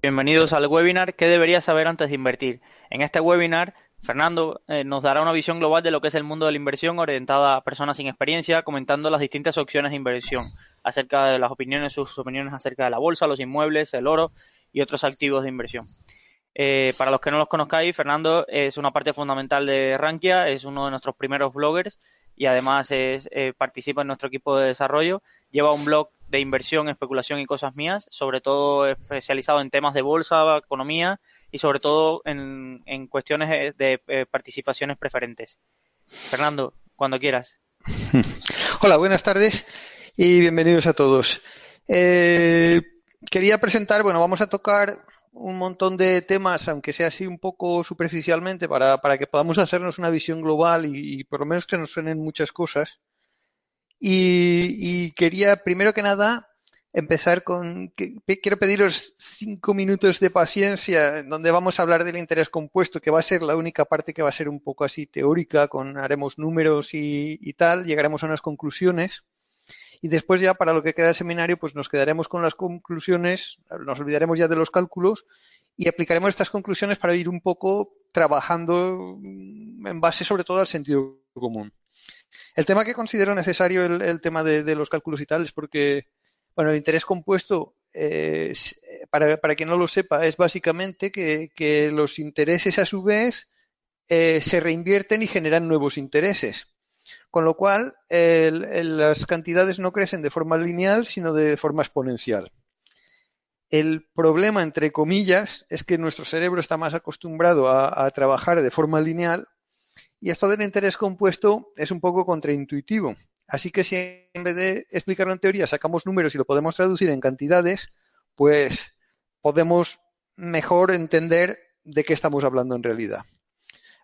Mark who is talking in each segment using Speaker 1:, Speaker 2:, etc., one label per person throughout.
Speaker 1: Bienvenidos al webinar ¿Qué deberías saber antes de invertir? En este webinar, Fernando eh, nos dará una visión global de lo que es el mundo de la inversión orientada a personas sin experiencia, comentando las distintas opciones de inversión, acerca de las opiniones, sus opiniones acerca de la bolsa, los inmuebles, el oro y otros activos de inversión. Eh, para los que no los conozcáis, Fernando es una parte fundamental de Rankia, es uno de nuestros primeros bloggers y además es, eh, participa en nuestro equipo de desarrollo. Lleva un blog de inversión, especulación y cosas mías, sobre todo especializado en temas de bolsa, economía y sobre todo en, cuestiones de, eh, participaciones preferentes. Fernando, cuando quieras.
Speaker 2: Hola, buenas tardes y bienvenidos a todos. Eh, quería presentar, bueno, vamos a tocar un montón de temas, aunque sea así un poco superficialmente, para, para que podamos hacernos una visión global y, y, por lo menos que nos suenen muchas cosas. Y, quería, primero que nada, empezar con. Que, quiero pediros cinco minutos de paciencia, donde vamos a hablar del interés compuesto, que va a ser la única parte que va a ser un poco así teórica, con haremos números y, y tal, llegaremos a unas conclusiones. Y después ya para lo que queda del seminario, pues nos quedaremos con las conclusiones, nos olvidaremos ya de los cálculos y aplicaremos estas conclusiones para ir un poco trabajando en base sobre todo al sentido común. El tema que considero necesario, el, tema de, los cálculos y tal, es porque, bueno, el interés compuesto, eh, para, quien no lo sepa, es básicamente que, los intereses a su vez eh, se reinvierten y generan nuevos intereses. Con lo cual, las cantidades no crecen de forma lineal, sino de forma exponencial. El problema, entre comillas, es que nuestro cerebro está más acostumbrado a trabajar de forma lineal y esto del interés compuesto es un poco contraintuitivo. Así que si en vez de explicarlo en teoría sacamos números y lo podemos traducir en cantidades, pues podemos mejor entender de qué estamos hablando en realidad.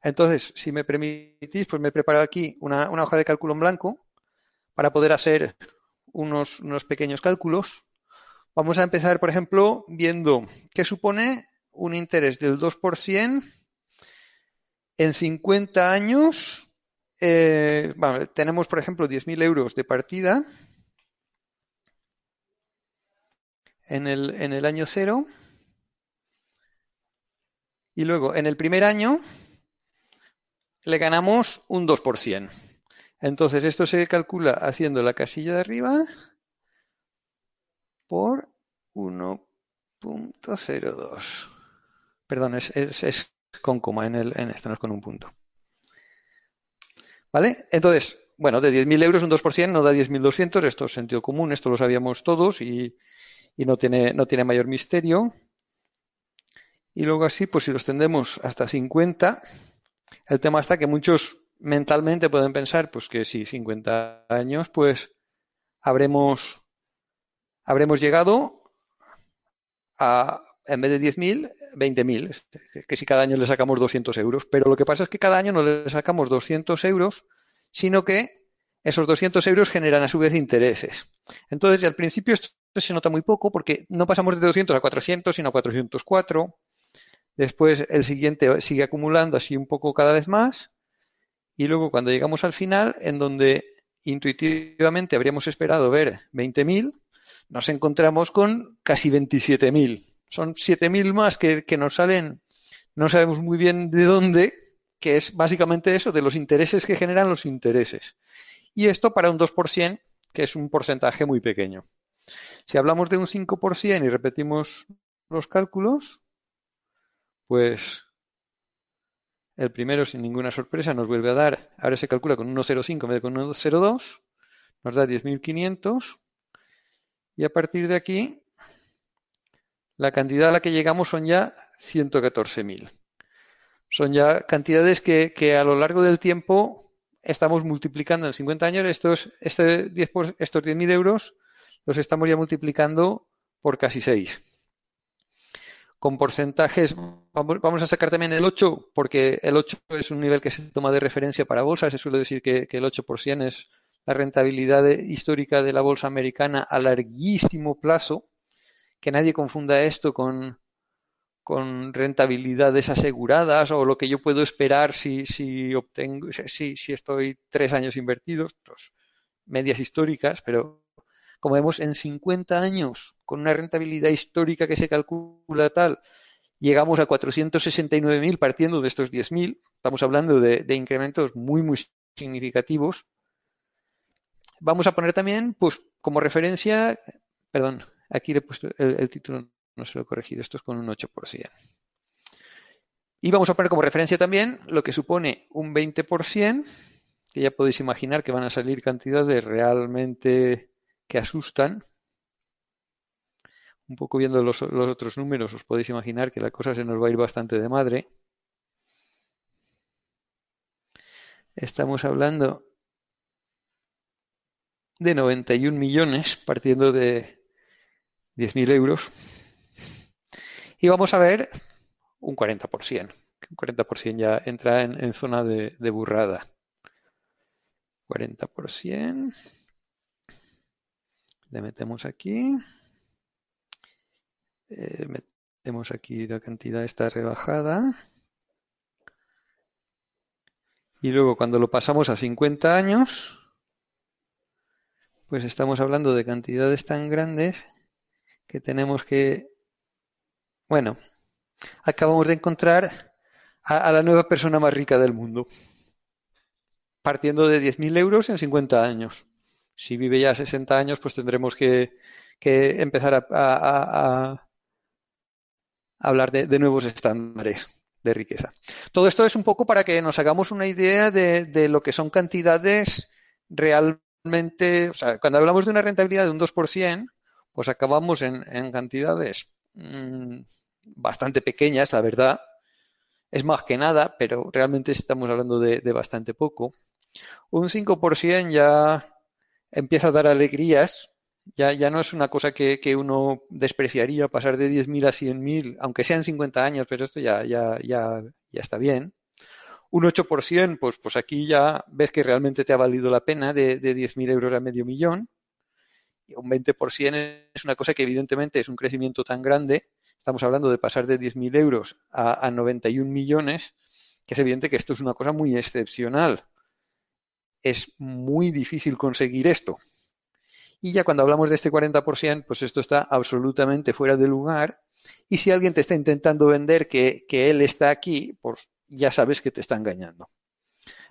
Speaker 2: Entonces, si me permitís, pues me he preparado aquí una, hoja de cálculo en blanco para poder hacer unos, unos pequeños cálculos. Vamos a empezar, por ejemplo, viendo qué supone un interés del 2% en 50 años, eh, tenemos, por ejemplo, 10.000 euros de partida en el, en el año cero. Y luego, en el primer año, le ganamos un 2%. Entonces, esto se calcula haciendo la casilla de arriba por 1.02. Perdón, es, es, con coma en, el, en este, no es con un punto. ¿Vale? Entonces, bueno, de 10.000 euros un 2% no da 10.200, esto es sentido común, esto lo sabíamos todos y, no, tiene, no tiene mayor misterio. Y luego así, pues si los tendemos hasta 50, el tema está que muchos mentalmente pueden pensar, pues que si 50 años, pues habremos, habremos llegado a, en vez de 10.000, 20.000, que si cada año le sacamos 200 euros. Pero lo que pasa es que cada año no le sacamos 200 euros, sino que esos 200 euros generan a su vez intereses. Entonces, al principio esto se nota muy poco porque no pasamos de 200 a 400, sino a 404. Después el siguiente sigue acumulando así un poco cada vez más. Y luego cuando llegamos al final, en donde intuitivamente habríamos esperado ver 20.000, nos encontramos con casi 27.000 son 7.000 más que, nos salen, no sabemos muy bien de dónde, que es básicamente eso, de los intereses que generan los intereses. Y esto para un 2%, que es un porcentaje muy pequeño. Si hablamos de un 5% y repetimos los cálculos, pues el primero, sin ninguna sorpresa, nos vuelve a dar, ahora se calcula con 1,05 en vez de con 1,02, nos da 10.500, y a partir de aquí la cantidad a la que llegamos son ya 114.000. Son ya cantidades que, a lo largo del tiempo estamos multiplicando en 50 años. Estos, este 10 estos 10.000 euros los estamos ya multiplicando por casi 6. Con porcentajes, vamos a sacar también el 8, porque el 8 es un nivel que se toma de referencia para bolsa. Se suele decir que, que el 8% es la rentabilidad histórica de la bolsa americana a larguísimo plazo que nadie confunda esto con, con rentabilidades aseguradas o lo que yo puedo esperar si, si obtengo, si, si estoy tres años invertidos, medias históricas, pero como vemos, en 50 años, con una rentabilidad histórica que se calcula tal, llegamos a 469.000 partiendo de estos 10.000. Estamos hablando de, incrementos muy, muy significativos. Vamos a poner también, pues, como referencia, perdón, aquí le he puesto el, título, no se lo he corregido, esto es con un 8%. Y vamos a poner como referencia también lo que supone un 20%, que ya podéis imaginar que van a salir cantidades realmente que asustan un poco viendo los, otros números, os podéis imaginar que la cosa se nos va a ir bastante de madre. Estamos hablando de 91 millones partiendo de 10.000 euros. Y vamos a ver un 40%. Un 40% ya entra en, zona de, burrada. 40%. Le metemos aquí. Eh, metemos aquí la cantidad esta rebajada. Y luego cuando lo pasamos a 50 años, pues estamos hablando de cantidades tan grandes que tenemos que, bueno, acabamos de encontrar a, la nueva persona más rica del mundo, partiendo de 10.000 euros en 50 años. Si vive ya 60 años, pues tendremos que, empezar a, hablar de, nuevos estándares de riqueza. Todo esto es un poco para que nos hagamos una idea de, lo que son cantidades realmente, o sea, cuando hablamos de una rentabilidad de un 2%, pues acabamos en, cantidades mm, bastante pequeñas, la verdad. Es más que nada, pero realmente estamos hablando de, de bastante poco. Un 5% ya empieza a dar alegrías, ya, ya no es una cosa que, uno despreciaría pasar de 10.000 a 100.000, aunque sean 50 años, pero esto ya, ya, ya, ya está bien. Un 8%, pues, pues aquí ya ves que realmente te ha valido la pena de, de 10.000 euros a medio millón. Un 20% es una cosa que evidentemente es un crecimiento tan grande. Estamos hablando de pasar de 10.000 euros a, a 91 millones, que es evidente que esto es una cosa muy excepcional. Es muy difícil conseguir esto. Y ya cuando hablamos de este 40%, pues esto está absolutamente fuera de lugar. Y si alguien te está intentando vender que, él está aquí, pues ya sabes que te está engañando.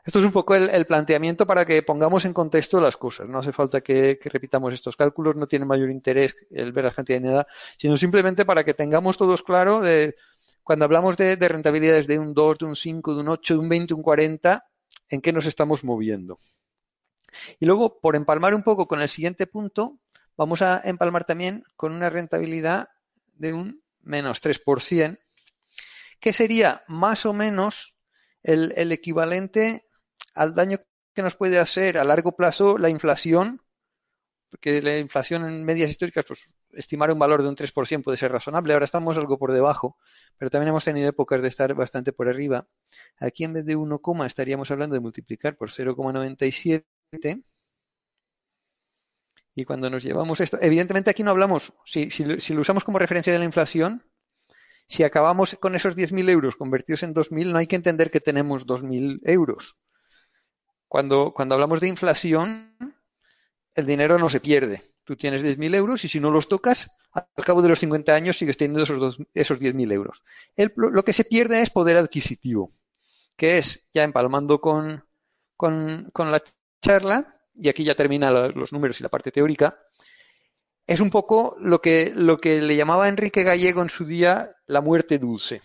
Speaker 2: Esto es un poco el, planteamiento para que pongamos en contexto las cosas. No hace falta que, repitamos estos cálculos, no tiene mayor interés el ver la cantidad de nada, sino simplemente para que tengamos todos claro de cuando hablamos de, de rentabilidades de un 2, de un 5, de un 8, de un 20, de un 40, en qué nos estamos moviendo. Y luego, por empalmar un poco con el siguiente punto, vamos a empalmar también con una rentabilidad de un menos 3%, que sería más o menos el, equivalente al daño que nos puede hacer a largo plazo la inflación, porque la inflación en medias históricas, pues estimar un valor de un 3% puede ser razonable. Ahora estamos algo por debajo, pero también hemos tenido épocas de estar bastante por arriba. Aquí en vez de 1, estaríamos hablando de multiplicar por 0,97 y cuando nos llevamos esto, evidentemente aquí no hablamos, si, lo usamos como referencia de la inflación, si acabamos con esos 10.000 euros convertidos en 2.000, no hay que entender que tenemos 2.000 euros. Cuando, cuando hablamos de inflación, el dinero no se pierde. Tú tienes 10.000 euros y si no los tocas, al cabo de los 50 años sigues teniendo esos, esos 10.000 euros. lo que se pierde es poder adquisitivo, que es, ya empalmando con, con, la charla, y aquí ya termina los números y la parte teórica, es un poco lo que, lo que le llamaba Enrique Gallego en su día la muerte dulce.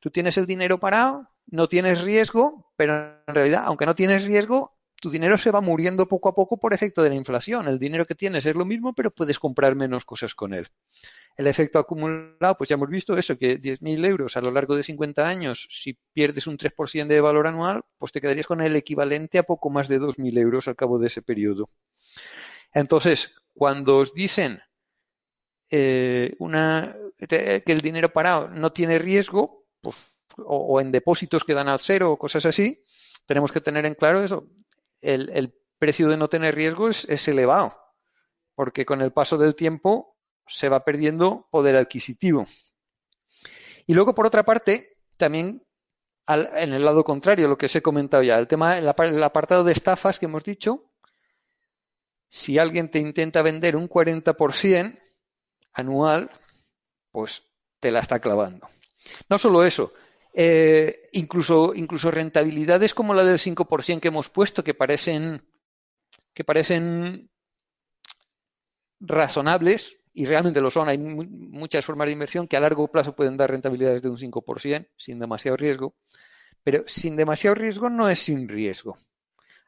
Speaker 2: Tú tienes el dinero parado, no tienes riesgo, pero en realidad, aunque no tienes riesgo, tu dinero se va muriendo poco a poco por efecto de la inflación. El dinero que tienes es lo mismo, pero puedes comprar menos cosas con él. El efecto acumulado, pues ya hemos visto eso, que 10.000 euros a lo largo de 50 años, si pierdes un 3% de valor anual, pues te quedarías con el equivalente a poco más de 2.000 euros al cabo de ese periodo. Entonces, cuando os dicen eh, una, que el dinero parado no tiene riesgo, pues, o, en depósitos que dan al cero o cosas así, tenemos que tener en claro eso. El, precio de no tener riesgo es elevado, porque con el paso del tiempo se va perdiendo poder adquisitivo. Y luego, por otra parte, también en el lado contrario, lo que os he comentado ya, el tema, el apartado de estafas que hemos dicho, si alguien te intenta vender un 40% anual, pues te la está clavando. No solo eso, eh, incluso, incluso rentabilidades como la del 5% que hemos puesto, que parecen, que parecen razonables, y realmente lo son, hay muchas formas de inversión que a largo plazo pueden dar rentabilidades de un 5% sin demasiado riesgo, pero sin demasiado riesgo no es sin riesgo.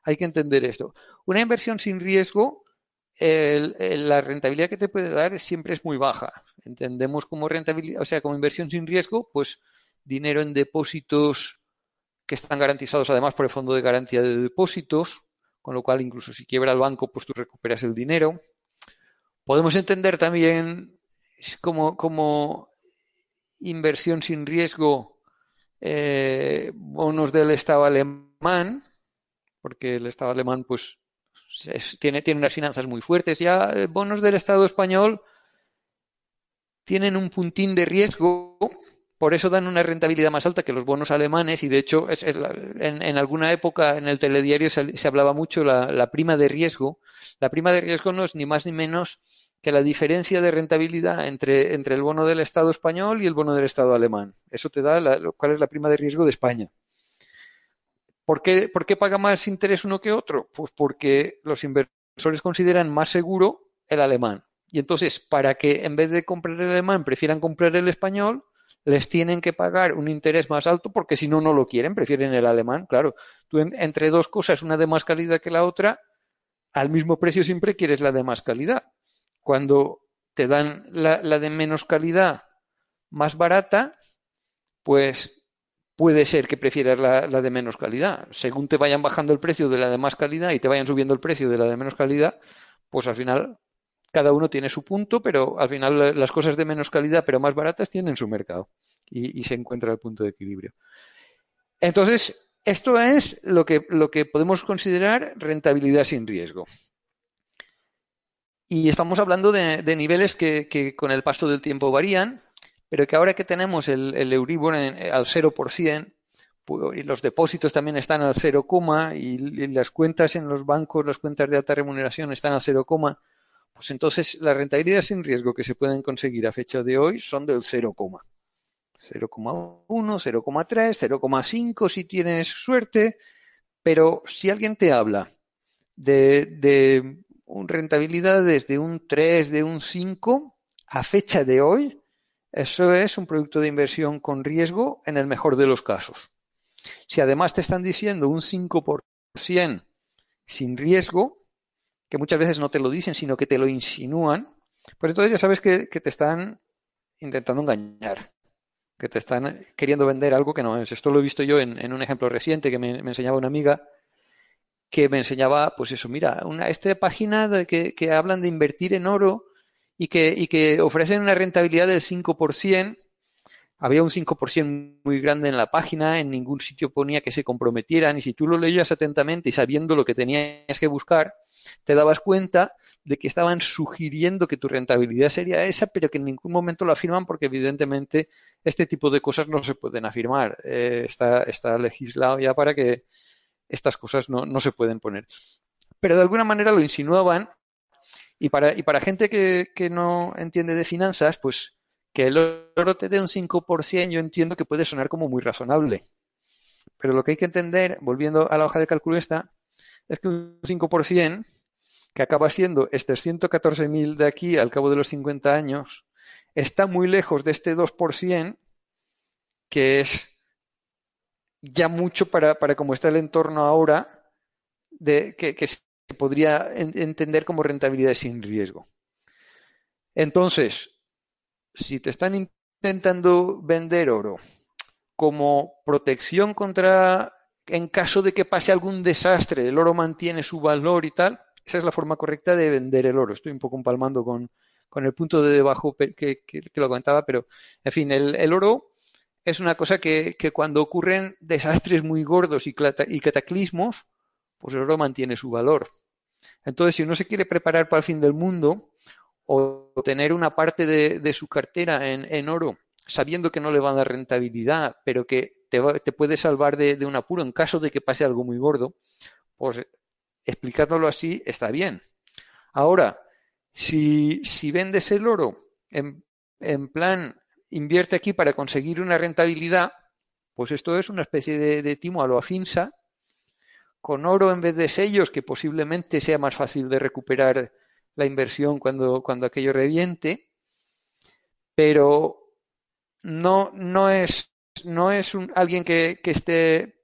Speaker 2: Hay que entender esto. Una inversión sin riesgo, la rentabilidad que te puede dar siempre es muy baja. Entendemos como rentabilidad, o sea, como inversión sin riesgo, pues dinero en depósitos que están garantizados además por el fondo de garantía de depósitos, con lo cual incluso si quiebra el banco, pues tú recuperas el dinero. Podemos entender también como, como inversión sin riesgo eh, bonos del Estado alemán, porque el Estado alemán pues tiene, tiene unas finanzas muy fuertes. Ya eh, bonos del Estado español tienen un puntín de riesgo por eso dan una rentabilidad más alta que los bonos alemanes y de hecho en, alguna época en el telediario se, hablaba mucho la, la prima de riesgo. La prima de riesgo no es ni más ni menos que la diferencia de rentabilidad entre, entre el bono del Estado español y el bono del Estado alemán. Eso te da la, cuál es la prima de riesgo de España. ¿Por qué, ¿Por qué paga más interés uno que otro? Pues porque los inversores consideran más seguro el alemán. Y entonces, para que en vez de comprar el alemán prefieran comprar el español, les tienen que pagar un interés más alto porque si no, no lo quieren, prefieren el alemán. Claro, tú entre dos cosas, una de más calidad que la otra, al mismo precio siempre quieres la de más calidad. Cuando te dan la, de menos calidad más barata, pues puede ser que prefieras la, la, de menos calidad. Según te vayan bajando el precio de la de más calidad y te vayan subiendo el precio de la de menos calidad, pues al final cada uno tiene su punto, pero al final las cosas de menos calidad pero más baratas tienen su mercado y, se encuentra el punto de equilibrio. Entonces, esto es lo que, lo que podemos considerar rentabilidad sin riesgo. Y estamos hablando de, niveles que, con el paso del tiempo varían, pero que ahora que tenemos el, Euribor al 0%, pues, y los depósitos también están al 0, y, y las cuentas en los bancos, las cuentas de alta remuneración están al 0, pues entonces las rentabilidades sin riesgo que se pueden conseguir a fecha de hoy son del 0, 0,1, 0,3, 0,5 si tienes suerte, pero si alguien te habla de, de rentabilidades de un 3, de un 5, a fecha de hoy, eso es un producto de inversión con riesgo en el mejor de los casos. Si además te están diciendo un 5% sin riesgo, que muchas veces no te lo dicen, sino que te lo insinúan, pues entonces ya sabes que, te están intentando engañar, que te están queriendo vender algo que no es. Esto lo he visto yo en, un ejemplo reciente que me, enseñaba una amiga que me enseñaba, pues eso, mira, una, esta página de que, hablan de invertir en oro y que, y que ofrecen una rentabilidad del 5%, había un 5% muy grande en la página, en ningún sitio ponía que se comprometieran y si tú lo leías atentamente y sabiendo lo que tenías que buscar, te dabas cuenta de que estaban sugiriendo que tu rentabilidad sería esa, pero que en ningún momento lo afirman porque evidentemente este tipo de cosas no se pueden afirmar. Eh, está, está legislado ya para que estas cosas no, no se pueden poner. Pero de alguna manera lo insinuaban y para, y para gente que, que no entiende de finanzas, pues que el oro te dé un 5%, yo entiendo que puede sonar como muy razonable. Pero lo que hay que entender, volviendo a la hoja de cálculo esta, es que un 5% que acaba siendo estos 114.000 de aquí al cabo de los 50 años, está muy lejos de este 2%, que es ya mucho para, para cómo está el entorno ahora, de, que se podría entender como rentabilidad sin riesgo. Entonces, si te están intentando vender oro como protección contra, en caso de que pase algún desastre, el oro mantiene su valor y tal, esa es la forma correcta de vender el oro. Estoy un poco empalmando con, con el punto de debajo que, que, lo comentaba, pero en fin, el, el oro es una cosa que, que, cuando ocurren desastres muy gordos y, y cataclismos, pues el oro mantiene su valor. Entonces, si uno se quiere preparar para el fin del mundo o tener una parte de, de su cartera en, en, oro, sabiendo que no le va a dar rentabilidad, pero que te, te puede salvar de, de, un apuro en caso de que pase algo muy gordo, pues explicándolo así está bien. Ahora, si, si vendes el oro en, plan invierte aquí para conseguir una rentabilidad, pues esto es una especie de, timo a lo afinsa, con oro en vez de sellos, que posiblemente sea más fácil de recuperar la inversión cuando, cuando aquello reviente, pero no, no es, no es un, alguien que esté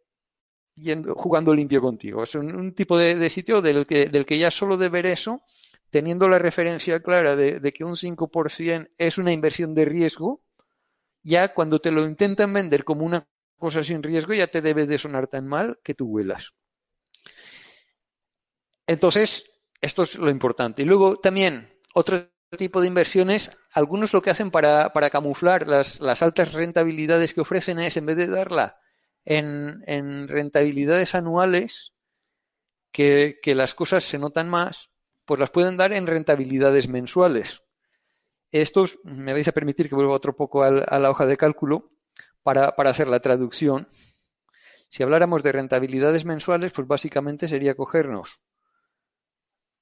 Speaker 2: yendo, jugando limpio contigo. Es un, tipo de, sitio del que, del que ya solo de ver eso, teniendo la referencia clara de, de, que un 5% es una inversión de riesgo, ya cuando te lo intentan vender como una cosa sin riesgo, ya te debe de sonar tan mal que tú vuelas. Entonces, esto es lo importante. Y luego también, otro tipo de inversiones, algunos lo que hacen para, para camuflar las, las, altas rentabilidades que ofrecen es, en vez de darla en, en rentabilidades anuales, que, las cosas se notan más, pues las pueden dar en rentabilidades mensuales. Estos, me vais a permitir que vuelva otro poco a la hoja de cálculo para, para hacer la traducción. Si habláramos de rentabilidades mensuales, pues básicamente sería cogernos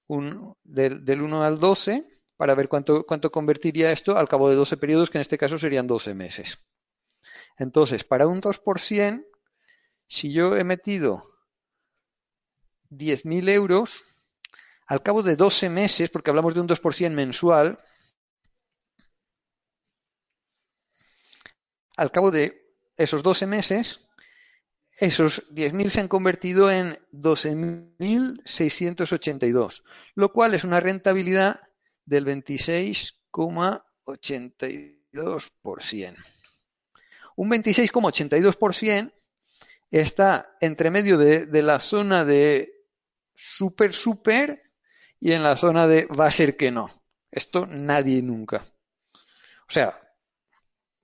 Speaker 2: un, del, del 1 al 12 para ver cuánto, cuánto convertiría esto al cabo de 12 periodos, que en este caso serían 12 meses. Entonces, para un 2%, si yo he metido 10.000 euros, al cabo de 12 meses, porque hablamos de un 2% mensual, al cabo de esos 12 meses, esos 10.000 se han convertido en 12.682, lo cual es una rentabilidad del 26,82%. Un 26,82% está entre medio de, de, la zona de super, super y en la zona de va a ser que no. Esto nadie nunca. O sea,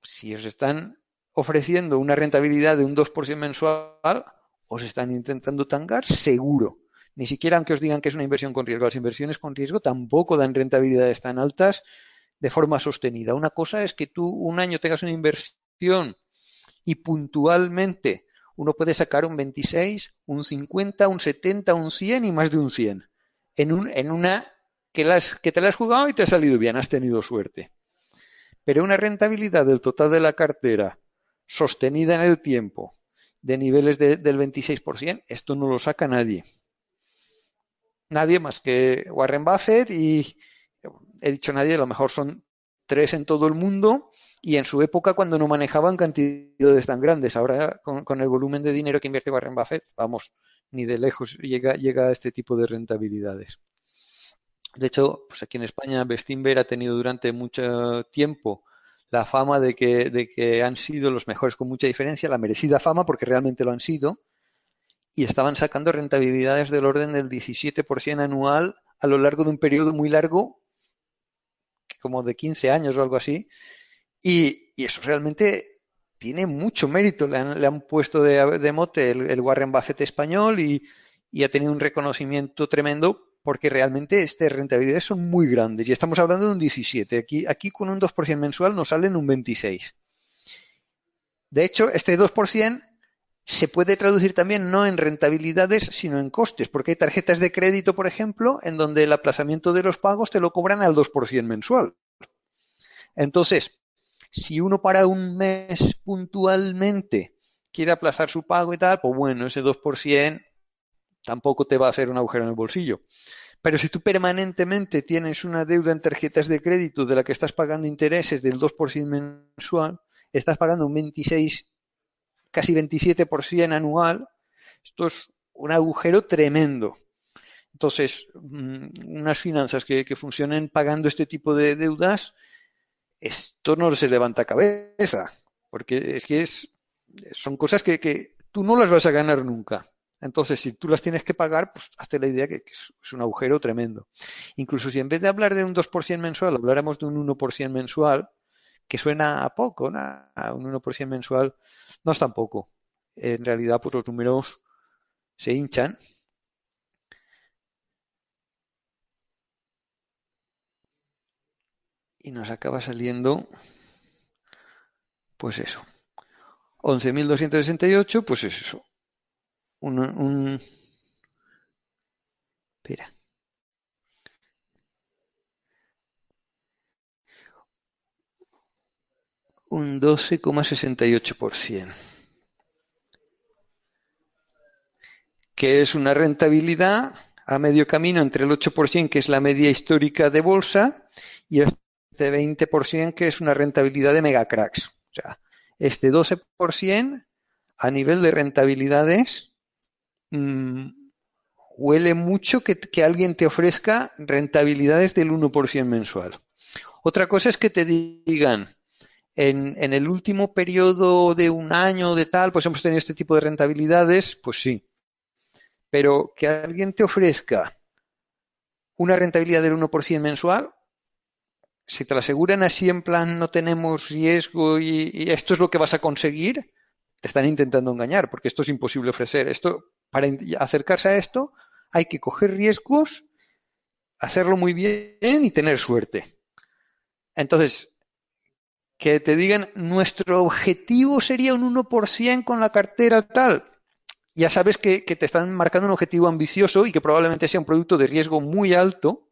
Speaker 2: si os están ofreciendo una rentabilidad de un 2% mensual, os están intentando tangar seguro. Ni siquiera aunque os digan que es una inversión con riesgo. Las inversiones con riesgo tampoco dan rentabilidades tan altas de forma sostenida. Una cosa es que tú un año tengas una inversión y puntualmente uno puede sacar un 26, un 50, un 70, un 100 y más de un 100. En, un, en una que, las, que te la has jugado y te ha salido bien, has tenido suerte. Pero una rentabilidad del total de la cartera sostenida en el tiempo de niveles de, del 26%, esto no lo saca nadie. Nadie más que Warren Buffett y he dicho nadie, a lo mejor son tres en todo el mundo y en su época cuando no manejaban cantidades tan grandes. Ahora con, el volumen de dinero que invierte Warren Buffett, vamos, ni de lejos llega, llega a este tipo de rentabilidades. De hecho, pues aquí en España, Bestinver ha tenido durante mucho tiempo la fama de que, de que han sido los mejores con mucha diferencia, la merecida fama, porque realmente lo han sido, y estaban sacando rentabilidades del orden del 17% anual a lo largo de un periodo muy largo, como de 15 años o algo así, y, eso realmente tiene mucho mérito. Le han, le han puesto de, mote el, Warren Buffett español y, y ha tenido un reconocimiento tremendo porque realmente estas rentabilidades son muy grandes y estamos hablando de un 17. Aquí, aquí con un 2% mensual nos salen un 26. De hecho, este 2% se puede traducir también no en rentabilidades, sino en costes, porque hay tarjetas de crédito, por ejemplo, en donde el aplazamiento de los pagos te lo cobran al 2% mensual. Entonces, si uno para un mes puntualmente quiere aplazar su pago y tal, pues bueno, ese 2% tampoco te va a hacer un agujero en el bolsillo. Pero si tú permanentemente tienes una deuda en tarjetas de crédito de la que estás pagando intereses del 2% mensual, estás pagando un 26, casi 27% anual, esto es un agujero tremendo. Entonces, mm, unas finanzas que, que funcionen pagando este tipo de deudas, esto no se levanta cabeza, porque es que es, son cosas que, que tú no las vas a ganar nunca. Entonces, si tú las tienes que pagar, pues hazte la idea que, es un agujero tremendo. Incluso si en vez de hablar de un 2% mensual, habláramos de un 1% mensual, que suena a poco, ¿no? A un 1% mensual no es tan poco. En realidad, pues los números se hinchan. y nos acaba saliendo, pues eso, 11.268, pues es eso. Un, un... Espera. Un 12,68%. Que es una rentabilidad a medio camino entre el 8%, que es la media histórica de bolsa, y hasta este 20%, que es una rentabilidad de megacracks. O sea, este 12% a nivel de rentabilidades mmm, huele mucho que, que, alguien te ofrezca rentabilidades del 1% mensual. Otra cosa es que te digan, en, en, el último periodo de un año de tal, pues hemos tenido este tipo de rentabilidades, pues sí. Pero que alguien te ofrezca una rentabilidad del 1% mensual, si te la aseguran así en plan no tenemos riesgo y, esto es lo que vas a conseguir, te están intentando engañar, porque esto es imposible ofrecer. Esto, para acercarse a esto, hay que coger riesgos, hacerlo muy bien y tener suerte. Entonces, que te digan nuestro objetivo sería un 1% con la cartera tal. Ya sabes que, te están marcando un objetivo ambicioso y que probablemente sea un producto de riesgo muy alto,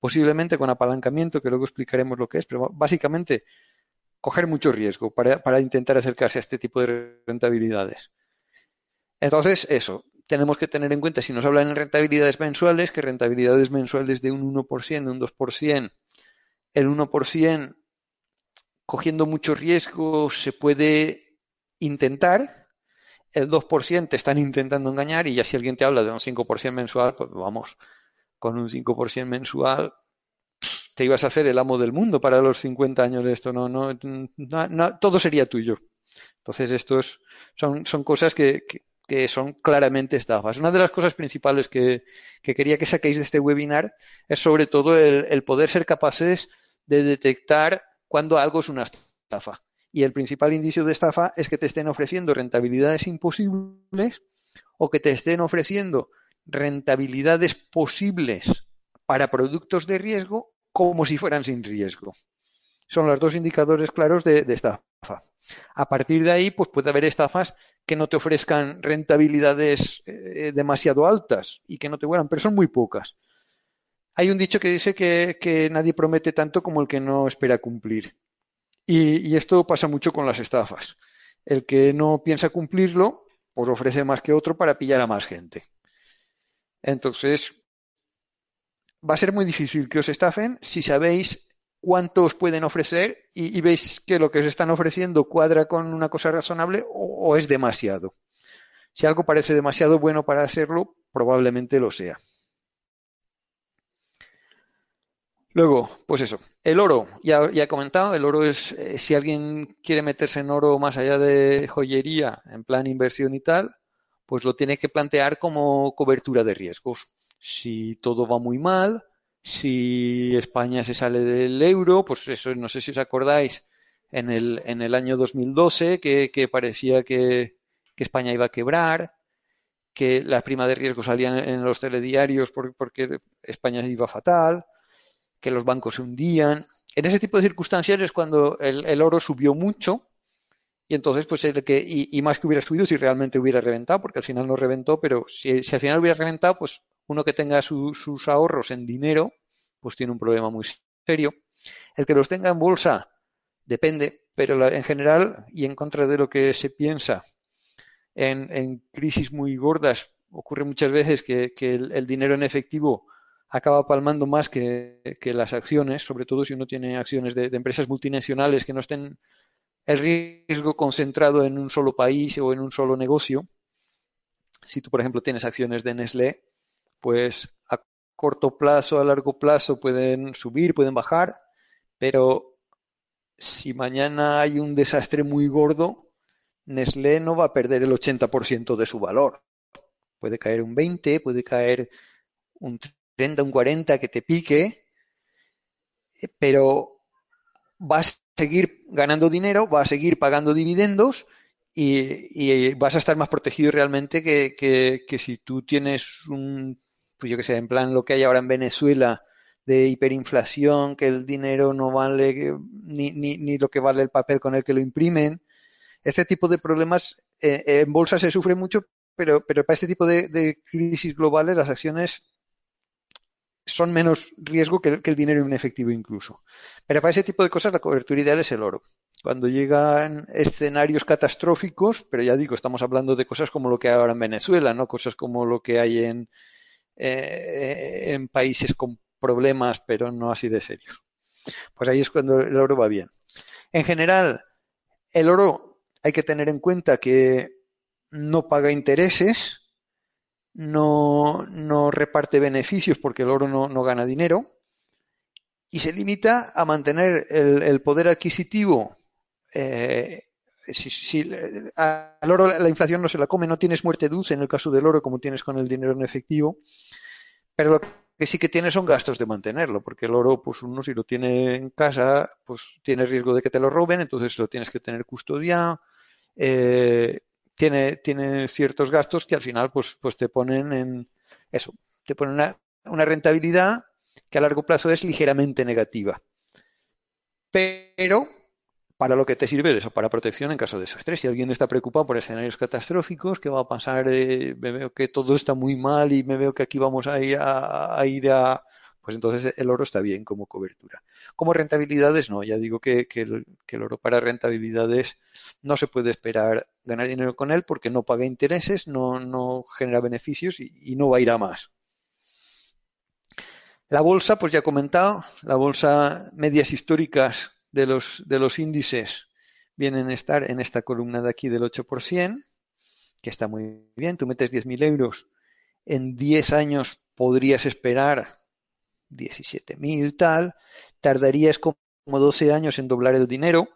Speaker 2: posiblemente con apalancamiento, que luego explicaremos lo que es, pero básicamente coger mucho riesgo para, para intentar acercarse a este tipo de rentabilidades. Entonces, eso, tenemos que tener en cuenta, si nos hablan en rentabilidades mensuales, que rentabilidades mensuales de un 1%, de un 2%, el 1% cogiendo mucho riesgo se puede intentar, el 2% te están intentando engañar y ya si alguien te habla de un 5% mensual, pues vamos, con un 5% mensual te ibas a hacer el amo del mundo para los 50 años de esto, no, no, todo sería tuyo. Entonces, estos son, son cosas que, que, que, son claramente estafas. Una de las cosas principales que, que, quería que saquéis de este webinar es sobre todo el, el poder ser capaces de detectar cuando algo es una estafa. Y el principal indicio de estafa es que te estén ofreciendo rentabilidades imposibles o que te estén ofreciendo rentabilidades posibles para productos de riesgo como si fueran sin riesgo. Son los dos indicadores claros de, de estafa. A partir de ahí, pues puede haber estafas que no te ofrezcan rentabilidades eh, demasiado altas y que no te vuelan, pero son muy pocas. Hay un dicho que dice que, nadie promete tanto como el que no espera cumplir. Y, y, esto pasa mucho con las estafas. El que no piensa cumplirlo, pues ofrece más que otro para pillar a más gente. Entonces, va a ser muy difícil que os estafen si sabéis cuánto os pueden ofrecer y, veis que lo que os están ofreciendo cuadra con una cosa razonable o, o es demasiado. Si algo parece demasiado bueno para hacerlo, probablemente lo sea. Luego, pues eso, el oro, ya, ya he comentado, el oro es, eh, si alguien quiere meterse en oro más allá de joyería, en plan inversión y tal, pues lo tiene que plantear como cobertura de riesgos. Si todo va muy mal, si España se sale del euro, pues eso, no sé si os acordáis, en el, en el año 2012, que, que parecía que, que España iba a quebrar, que la prima de riesgo salían en los telediarios porque España iba fatal, que los bancos se hundían. En ese tipo de circunstancias es cuando el, el oro subió mucho y entonces, pues, el que, y, más que hubiera subido si realmente hubiera reventado, porque al final no reventó, pero si, si al final hubiera reventado, pues uno que tenga su, sus ahorros en dinero, pues tiene un problema muy serio. El que los tenga en bolsa, depende, pero la, en general, y en contra de lo que se piensa, en, crisis muy gordas, ocurre muchas veces que, que el, dinero en efectivo acaba palmando más que, que, las acciones, sobre todo si uno tiene acciones de, empresas multinacionales que no estén el riesgo concentrado en un solo país o en un solo negocio. Si tú, por ejemplo, tienes acciones de Nestlé, pues a corto plazo, a largo plazo pueden subir, pueden bajar, pero si mañana hay un desastre muy gordo, Nestlé no va a perder el 80% de su valor. Puede caer un 20, puede caer un 30, un 40 que te pique, pero vas seguir ganando dinero, vas a seguir pagando dividendos y, vas a estar más protegido realmente que, que, que, si tú tienes un, pues yo que sé, en plan lo que hay ahora en Venezuela de hiperinflación, que el dinero no vale ni, ni, ni lo que vale el papel con el que lo imprimen. Este tipo de problemas eh, en bolsa se sufre mucho, pero, pero para este tipo de, de crisis globales las acciones son menos riesgo que el, dinero en efectivo incluso. Pero para ese tipo de cosas la cobertura ideal es el oro. cuando llegan escenarios catastróficos, pero ya digo, estamos hablando de cosas como lo que hay ahora en Venezuela, no cosas como lo que hay en, eh, en países con problemas, pero no así de serios. Pues ahí es cuando el oro va bien. En general, el oro hay que tener en cuenta que no paga intereses, no, no reparte beneficios porque el oro no, no gana dinero y se limita a mantener el, poder adquisitivo. Eh, si, al oro la inflación no se la come, no tienes muerte dulce en el caso del oro como tienes con el dinero en efectivo, pero lo que sí que tienes son gastos de mantenerlo, porque el oro, pues uno si lo tiene en casa, pues tiene riesgo de que te lo roben, entonces lo tienes que tener custodiado, eh, tiene, tiene ciertos gastos que al final pues, pues te ponen en eso, te ponen una, una rentabilidad que a largo plazo es ligeramente negativa. Pero para lo que te sirve eso, para protección en caso de desastre. Si alguien está preocupado por escenarios catastróficos, que va a pasar? Eh, me veo que todo está muy mal y me veo que aquí vamos a ir a, ir a pues entonces el oro está bien como cobertura. Como rentabilidades, no, ya digo que, el, oro para rentabilidades no se puede esperar ganar dinero con él porque no paga intereses, no, genera beneficios y, y no va a ir a más. La bolsa, pues ya he comentado, la bolsa medias históricas de los, de los índices vienen a estar en esta columna de aquí del 8%, que está muy bien. Tú metes 10.000 euros, en 10 años podrías esperar 17.000 tal, tardarías como 12 años en doblar el dinero.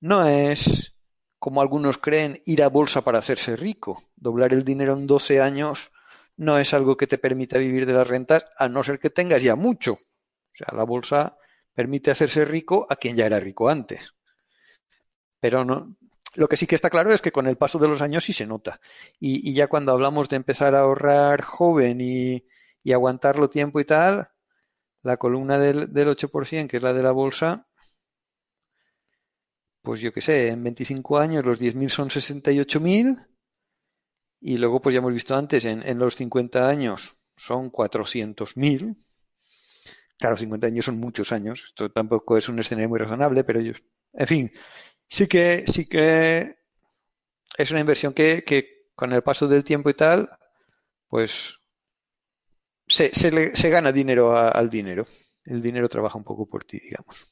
Speaker 2: No es, como algunos creen, ir a bolsa para hacerse rico. Doblar el dinero en 12 años no es algo que te permita vivir de las rentas, a no ser que tengas ya mucho. O sea, la bolsa permite hacerse rico a quien ya era rico antes. Pero no, lo que sí que está claro es que con el paso de los años sí se nota. Y, ya cuando hablamos de empezar a ahorrar joven y, aguantarlo tiempo y tal, la columna del, del 8%, que es la de la bolsa, pues yo qué sé, en 25 años los 10.000 son 68.000 y luego, pues ya hemos visto antes, en, los 50 años son 400.000. Claro, 50 años son muchos años. Esto tampoco es un escenario muy razonable, pero ellos, en fin, sí que, sí que es una inversión que, que con el paso del tiempo y tal, pues se, se, gana dinero al dinero. El dinero trabaja un poco por ti, digamos.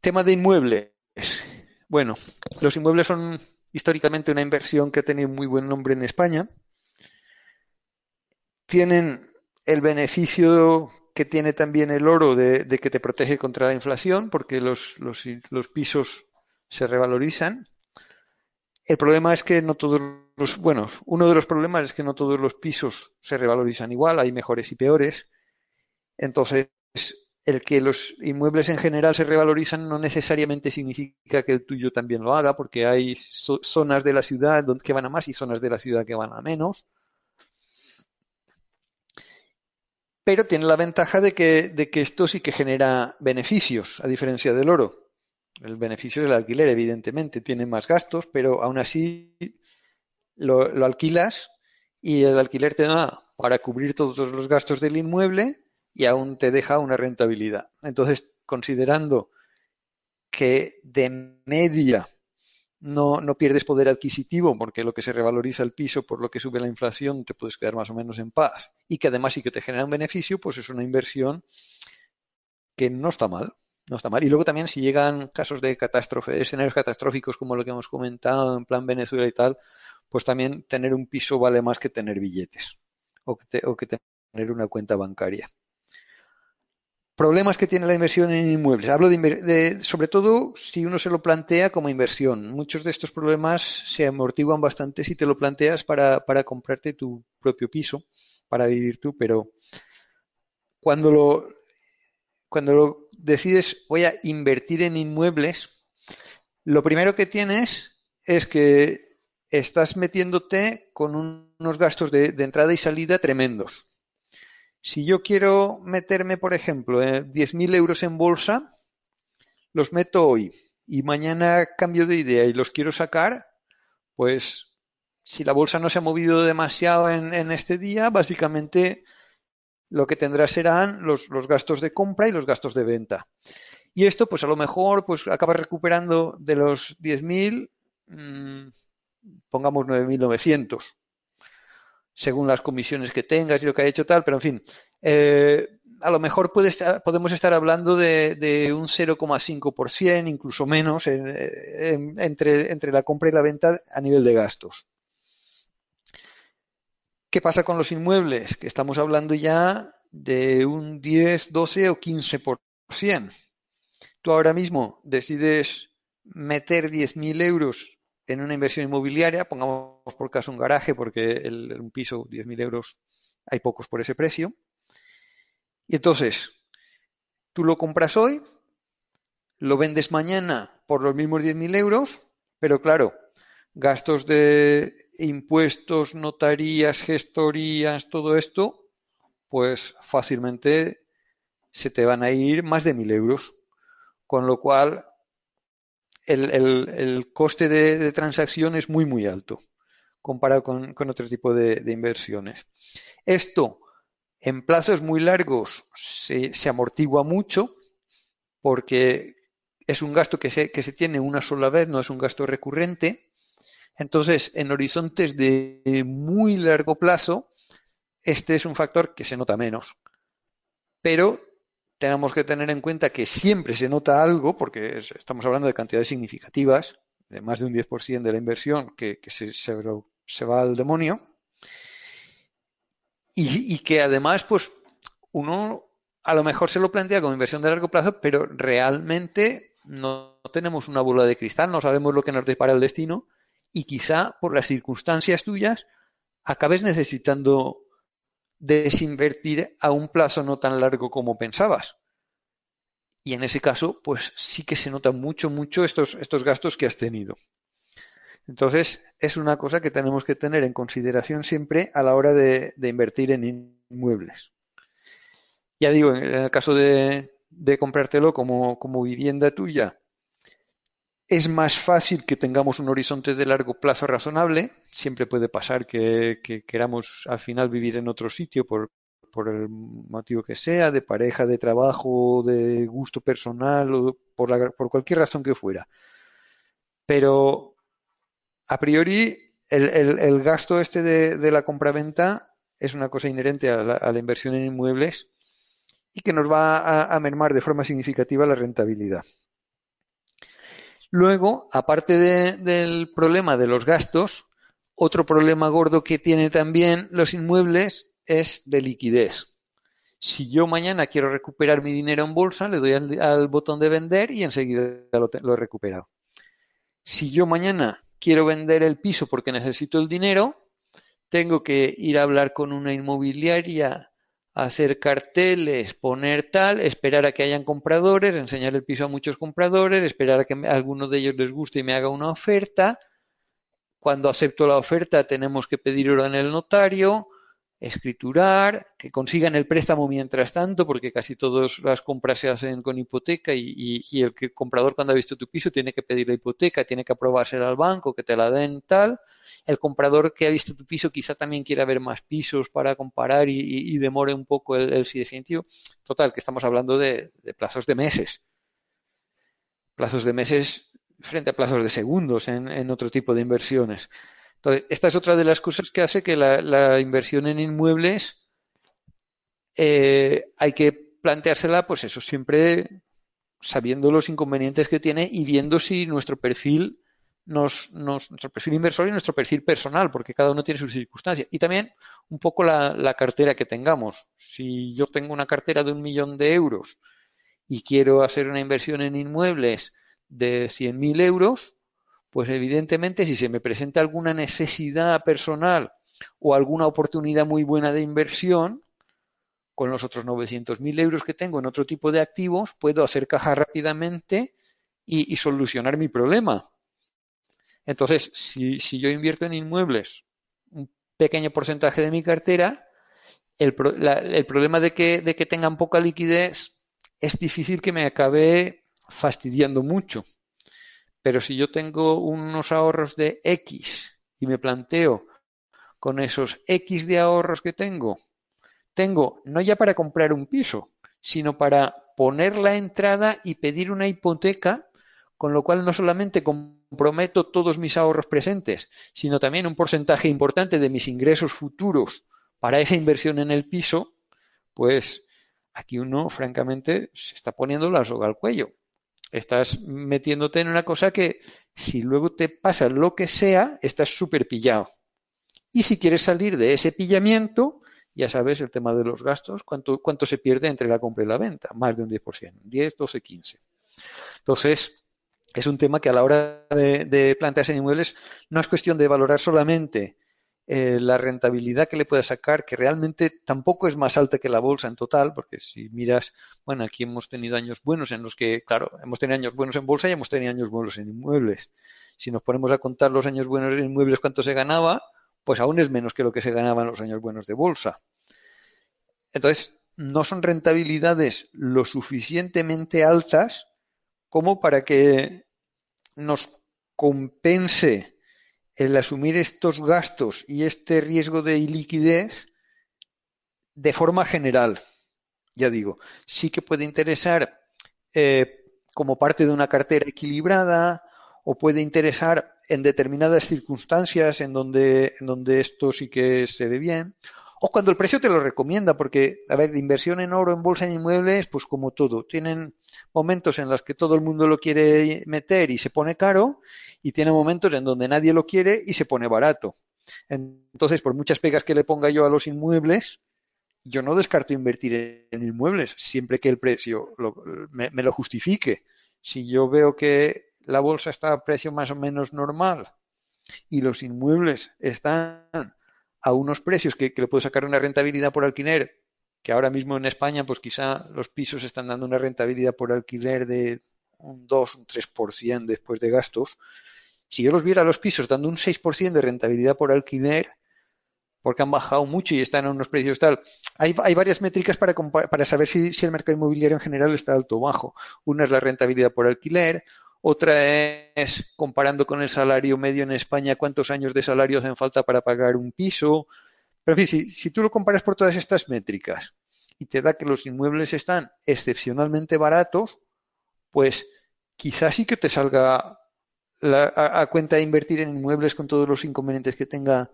Speaker 2: Tema de inmuebles. Bueno, los inmuebles son históricamente una inversión que ha tenido muy buen nombre en España. Tienen el beneficio que tiene también el oro de, que te protege contra la inflación, porque los, los, pisos se revalorizan. El problema es que no todos los, bueno, uno de los problemas es que no todos los pisos se revalorizan igual, hay mejores y peores. Entonces, el que los inmuebles en general se revalorizan no necesariamente significa que el tuyo también lo haga, porque hay zonas de la ciudad que van a más y zonas de la ciudad que van a menos. Pero tiene la ventaja de que, de que esto sí que genera beneficios, a diferencia del oro. El beneficio del alquiler, evidentemente, tiene más gastos, pero aún así lo, alquilas y el alquiler te da para cubrir todos los gastos del inmueble y aún te deja una rentabilidad. Entonces, considerando que de media no, no, pierdes poder adquisitivo porque lo que se revaloriza el piso por lo que sube la inflación te puedes quedar más o menos en paz y que además sí que te genera un beneficio, pues es una inversión que no está mal. No está mal. Y luego también si llegan casos de catástrofe, escenarios catastróficos como lo que hemos comentado en plan Venezuela y tal, pues también tener un piso vale más que tener billetes o que tener una cuenta bancaria problemas que tiene la inversión en inmuebles. Hablo de, sobre todo si uno se lo plantea como inversión. Muchos de estos problemas se amortiguan bastante si te lo planteas para, para comprarte tu propio piso, para vivir tú, pero cuando lo, cuando lo decides voy a invertir en inmuebles, lo primero que tienes es que estás metiéndote con unos gastos de entrada y salida tremendos. Si yo quiero meterme, por ejemplo, eh, 10.000 euros en bolsa, los meto hoy y mañana cambio de idea y los quiero sacar, pues si la bolsa no se ha movido demasiado en, este día, básicamente lo que tendrá serán los, los, gastos de compra y los gastos de venta. Y esto, pues a lo mejor, pues acaba recuperando de los 10.000, mmm, pongamos 9.900, según las comisiones que tengas y lo que ha hecho tal, pero en fin, eh, a lo mejor podemos estar hablando de, un 0,5%, incluso menos, en, en, entre, entre la compra y la venta a nivel de gastos. ¿Qué pasa con los inmuebles? Que estamos hablando ya de un 10, 12 o 15%. Tú ahora mismo decides meter 10.000 euros en una inversión inmobiliaria, pongamos por caso un garaje, porque un piso, 10.000 euros, hay pocos por ese precio. Y entonces, tú lo compras hoy, lo vendes mañana por los mismos 10.000 euros, pero claro, gastos de impuestos, notarías, gestorías, todo esto, pues fácilmente se te van a ir más de 1.000 euros. Con lo cual, el, el, coste de, transacción es muy, muy alto comparado con, con otro tipo de, de inversiones. Esto en plazos muy largos se, se, amortigua mucho porque es un gasto que se, que se tiene una sola vez, no es un gasto recurrente. Entonces, en horizontes de muy largo plazo, este es un factor que se nota menos. Pero tenemos que tener en cuenta que siempre se nota algo, porque es, estamos hablando de cantidades significativas, de más de un 10% de la inversión que, se va al demonio. Y, y, que además, pues, uno a lo mejor se lo plantea como inversión de largo plazo, pero realmente no tenemos una bola de cristal, no sabemos lo que nos depara el destino y quizá por las circunstancias tuyas acabes necesitando desinvertir a un plazo no tan largo como pensabas. Y en ese caso, pues sí que se notan mucho, mucho estos, estos gastos que has tenido. Entonces, es una cosa que tenemos que tener en consideración siempre a la hora de, de invertir en inmuebles. Ya digo, en el caso de, de comprártelo como, como vivienda tuya, es más fácil que tengamos un horizonte de largo plazo razonable. Siempre puede pasar que, que queramos al final vivir en otro sitio por, el motivo que sea, de pareja, de trabajo, de gusto personal o por, la, por cualquier razón que fuera. Pero a priori, el, gasto este de, la compraventa es una cosa inherente a la, a la, inversión en inmuebles y que nos va a, a mermar de forma significativa la rentabilidad. Luego, aparte de, del problema de los gastos, otro problema gordo que tiene también los inmuebles es de liquidez. Si yo mañana quiero recuperar mi dinero en bolsa, le doy al, botón de vender y enseguida lo, he recuperado. Si yo mañana quiero vender el piso porque necesito el dinero, tengo que ir a hablar con una inmobiliaria, hacer carteles, poner tal, esperar a que hayan compradores, enseñar el piso a muchos compradores, esperar a que alguno de ellos les guste y me haga una oferta. Cuando acepto la oferta tenemos que pedir hora en el notario, escriturar, que consigan el préstamo mientras tanto, porque casi todas las compras se hacen con hipoteca y, y, y, el comprador cuando ha visto tu piso tiene que pedir la hipoteca, tiene que aprobarse al banco, que te la den tal. El comprador que ha visto tu piso quizá también quiera ver más pisos para comparar y, demore un poco el, el sí definitivo. Total, que estamos hablando de, plazos de meses. Plazos de meses frente a plazos de segundos en, otro tipo de inversiones. Entonces, esta es otra de las cosas que hace que la, la inversión en inmuebles eh, hay que planteársela, pues eso, siempre sabiendo los inconvenientes que tiene y viendo si nuestro perfil nos, nos, nuestro perfil inversor y nuestro perfil personal, porque cada uno tiene sus circunstancias. Y también un poco la, cartera que tengamos. Si yo tengo una cartera de un millón de euros y quiero hacer una inversión en inmuebles de 100.000 euros, pues evidentemente si se me presenta alguna necesidad personal o alguna oportunidad muy buena de inversión, con los otros 900.000 euros que tengo en otro tipo de activos, puedo hacer caja rápidamente y solucionar mi problema. Entonces, si, yo invierto en inmuebles un pequeño porcentaje de mi cartera, el, problema de que, de que tengan poca liquidez es difícil que me acabe fastidiando mucho. Pero si yo tengo unos ahorros de X y me planteo con esos X de ahorros que tengo, tengo no ya para comprar un piso, sino para poner la entrada y pedir una hipoteca, con lo cual no solamente comprometo todos mis ahorros presentes, sino también un porcentaje importante de mis ingresos futuros para esa inversión en el piso, pues aquí uno, francamente, se está poniendo la soga al cuello. Estás metiéndote en una cosa que, si luego te pasa lo que sea, estás súper pillado. Y si quieres salir de ese pillamiento, ya sabes el tema de los gastos, cuánto, cuánto se pierde entre la compra y la venta, más de un 10%, 10, 12, 15. Entonces, es un tema que a la hora de, plantearse en inmuebles no es cuestión de valorar solamente eh, la rentabilidad que le pueda sacar, que realmente tampoco es más alta que la bolsa en total, porque si miras, bueno, aquí hemos tenido años buenos en los que, claro, hemos tenido años buenos en bolsa y hemos tenido años buenos en inmuebles. Si nos ponemos a contar los años buenos en inmuebles, cuánto se ganaba, pues aún es menos que lo que se ganaba en los años buenos de bolsa. Entonces, no son rentabilidades lo suficientemente altas como para que nos compense el asumir estos gastos y este riesgo de iliquidez de forma general. Ya digo, sí que puede interesar eh, como parte de una cartera equilibrada o puede interesar en determinadas circunstancias en donde, en donde esto sí que se ve bien o cuando el precio te lo recomienda, porque, a ver, inversión en oro, en bolsa, en inmuebles, pues como todo, tienen momentos en los que todo el mundo lo quiere meter y se pone caro, y tiene momentos en donde nadie lo quiere y se pone barato. Entonces, por muchas pegas que le ponga yo a los inmuebles, yo no descarto invertir en inmuebles, siempre que el precio me, me lo justifique. Si yo veo que la bolsa está a precio más o menos normal y los inmuebles están a unos precios que, le puedo sacar una rentabilidad por alquiler, que ahora mismo en España, pues quizá los pisos están dando una rentabilidad por alquiler de un 2, un 3% después de gastos. Si yo los viera los pisos dando un 6% de rentabilidad por alquiler, porque han bajado mucho y están a unos precios tal. Hay, hay varias métricas para, para saber si, si, el mercado inmobiliario en general está alto o bajo. Una es la rentabilidad por alquiler, otra es, comparando con el salario medio en España, cuántos años de salario hacen falta para pagar un piso. Pero en fin, si, tú lo comparas por todas estas métricas y te da que los inmuebles están excepcionalmente baratos, pues quizás sí que te salga a, cuenta de invertir en inmuebles con todos los inconvenientes que tenga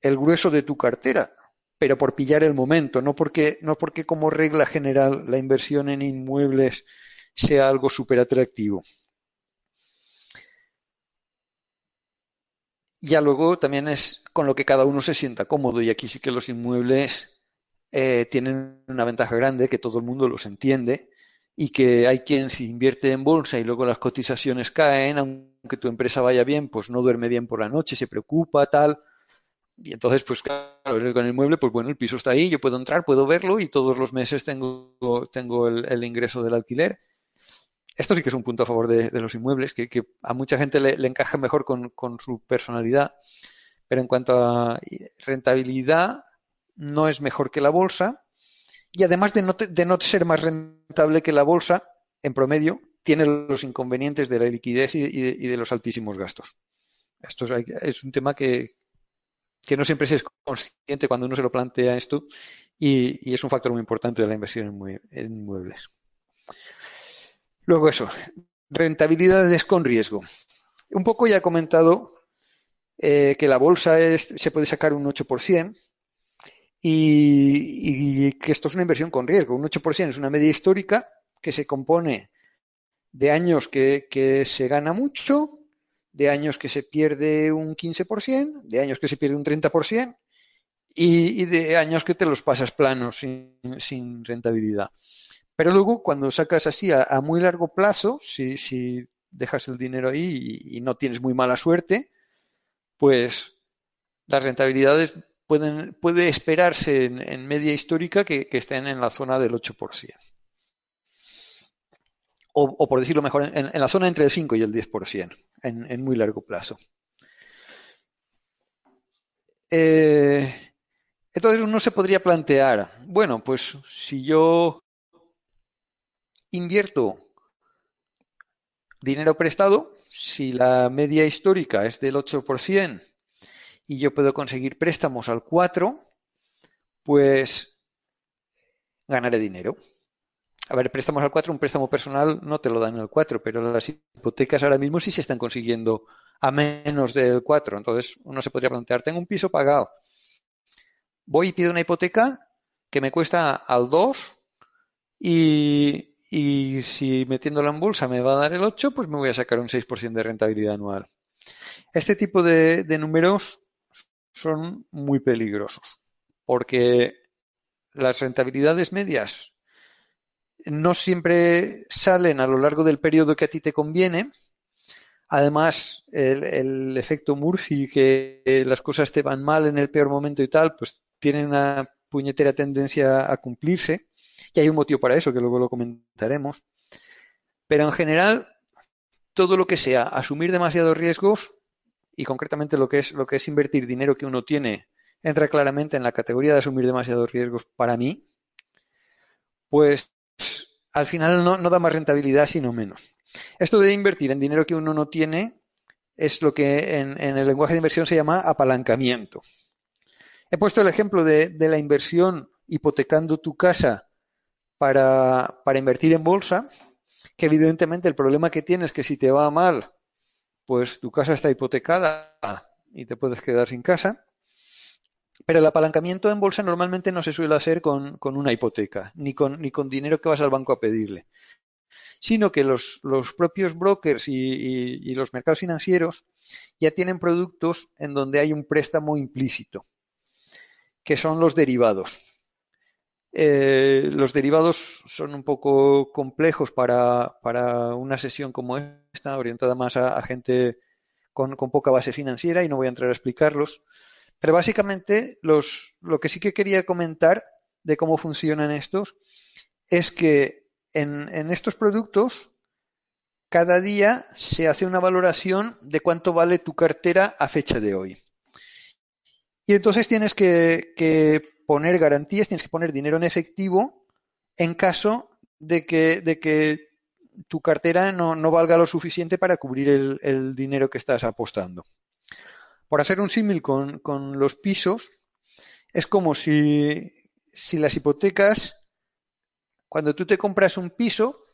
Speaker 2: el grueso de tu cartera, pero por pillar el momento, no porque, no porque como regla general la inversión en inmuebles sea algo súper atractivo. Ya luego también es con lo que cada uno se sienta cómodo y aquí sí que los inmuebles eh, tienen una ventaja grande, que todo el mundo los entiende y que hay quien si invierte en bolsa y luego las cotizaciones caen, aunque tu empresa vaya bien, pues no duerme bien por la noche, se preocupa, tal. Y entonces, pues claro, con el inmueble, pues bueno, el piso está ahí, yo puedo entrar, puedo verlo y todos los meses tengo, tengo el ingreso del alquiler esto sí que es un punto a favor de, los inmuebles, que, a mucha gente le, encaja mejor con, su personalidad, pero en cuanto a rentabilidad, no es mejor que la bolsa, y además de no, de no ser más rentable que la bolsa, en promedio, tiene los inconvenientes de la liquidez y, de, los altísimos gastos. Esto es, un tema que, no siempre se es consciente cuando uno se lo plantea esto y, es un factor muy importante de la inversión en inmuebles. Luego eso, rentabilidades con riesgo. Un poco ya he comentado eh, que la bolsa se puede sacar un 8% y, y, que esto es una inversión con riesgo. Un 8% es una media histórica que se compone de años que, se gana mucho, de años que se pierde un 15%, de años que se pierde un 30% y, y de años que te los pasas planos sin rentabilidad. Pero luego, cuando sacas así a, muy largo plazo, si, dejas el dinero ahí y, no tienes muy mala suerte, pues las rentabilidades pueden puede esperarse en, media histórica que, estén en la zona del 8%. O, o por decirlo mejor, en, la zona entre el 5 y el 10%, en, en muy largo plazo. Eh, entonces uno se podría plantear, bueno, pues si yo invierto dinero prestado, si la media histórica es del 8% y yo puedo conseguir préstamos al 4%, pues ganaré dinero. a ver, préstamos al 4, un préstamo personal no te lo dan al 4, pero las hipotecas ahora mismo sí se están consiguiendo a menos del 4. Entonces uno se podría plantear, tengo un piso pagado, voy y pido una hipoteca que me cuesta al 2 y, y si metiéndola en bolsa me va a dar el 8, pues me voy a sacar un 6% de rentabilidad anual. Este tipo de, números son muy peligrosos porque las rentabilidades medias no siempre salen a lo largo del periodo que a ti te conviene. Además, el, efecto Murphy, que las cosas te van mal en el peor momento y tal, pues tienen una puñetera tendencia a cumplirse. Y hay un motivo para eso, que luego lo comentaremos. Pero en general, todo lo que sea asumir demasiados riesgos, y concretamente lo que es, lo que es invertir dinero que uno tiene, entra claramente en la categoría de asumir demasiados riesgos para mí, pues al final no, da más rentabilidad, sino menos. Esto de invertir en dinero que uno no tiene es lo que en, el lenguaje de inversión se llama apalancamiento. He puesto el ejemplo de, la inversión hipotecando tu casa para, invertir en bolsa, que evidentemente el problema que tienes es que si te va mal, pues tu casa está hipotecada y te puedes quedar sin casa. Pero el apalancamiento en bolsa normalmente no se suele hacer con, una hipoteca, ni con, ni con dinero que vas al banco a pedirle, sino que los, propios brokers y, los mercados financieros ya tienen productos en donde hay un préstamo implícito, que son los derivados. Eh, los derivados son un poco complejos para, una sesión como esta, orientada más a, gente con, con, poca base financiera, y no voy a entrar a explicarlos. Pero básicamente los, lo que sí que quería comentar de cómo funcionan estos es que en, en estos productos cada día se hace una valoración de cuánto vale tu cartera a fecha de hoy. Y entonces tienes que, poner garantías, tienes que poner dinero en efectivo en caso de que, de que tu cartera no, no, valga lo suficiente para cubrir el, dinero que estás apostando. Por hacer un símil con, los pisos, es como si, si las hipotecas, cuando tú te compras un piso,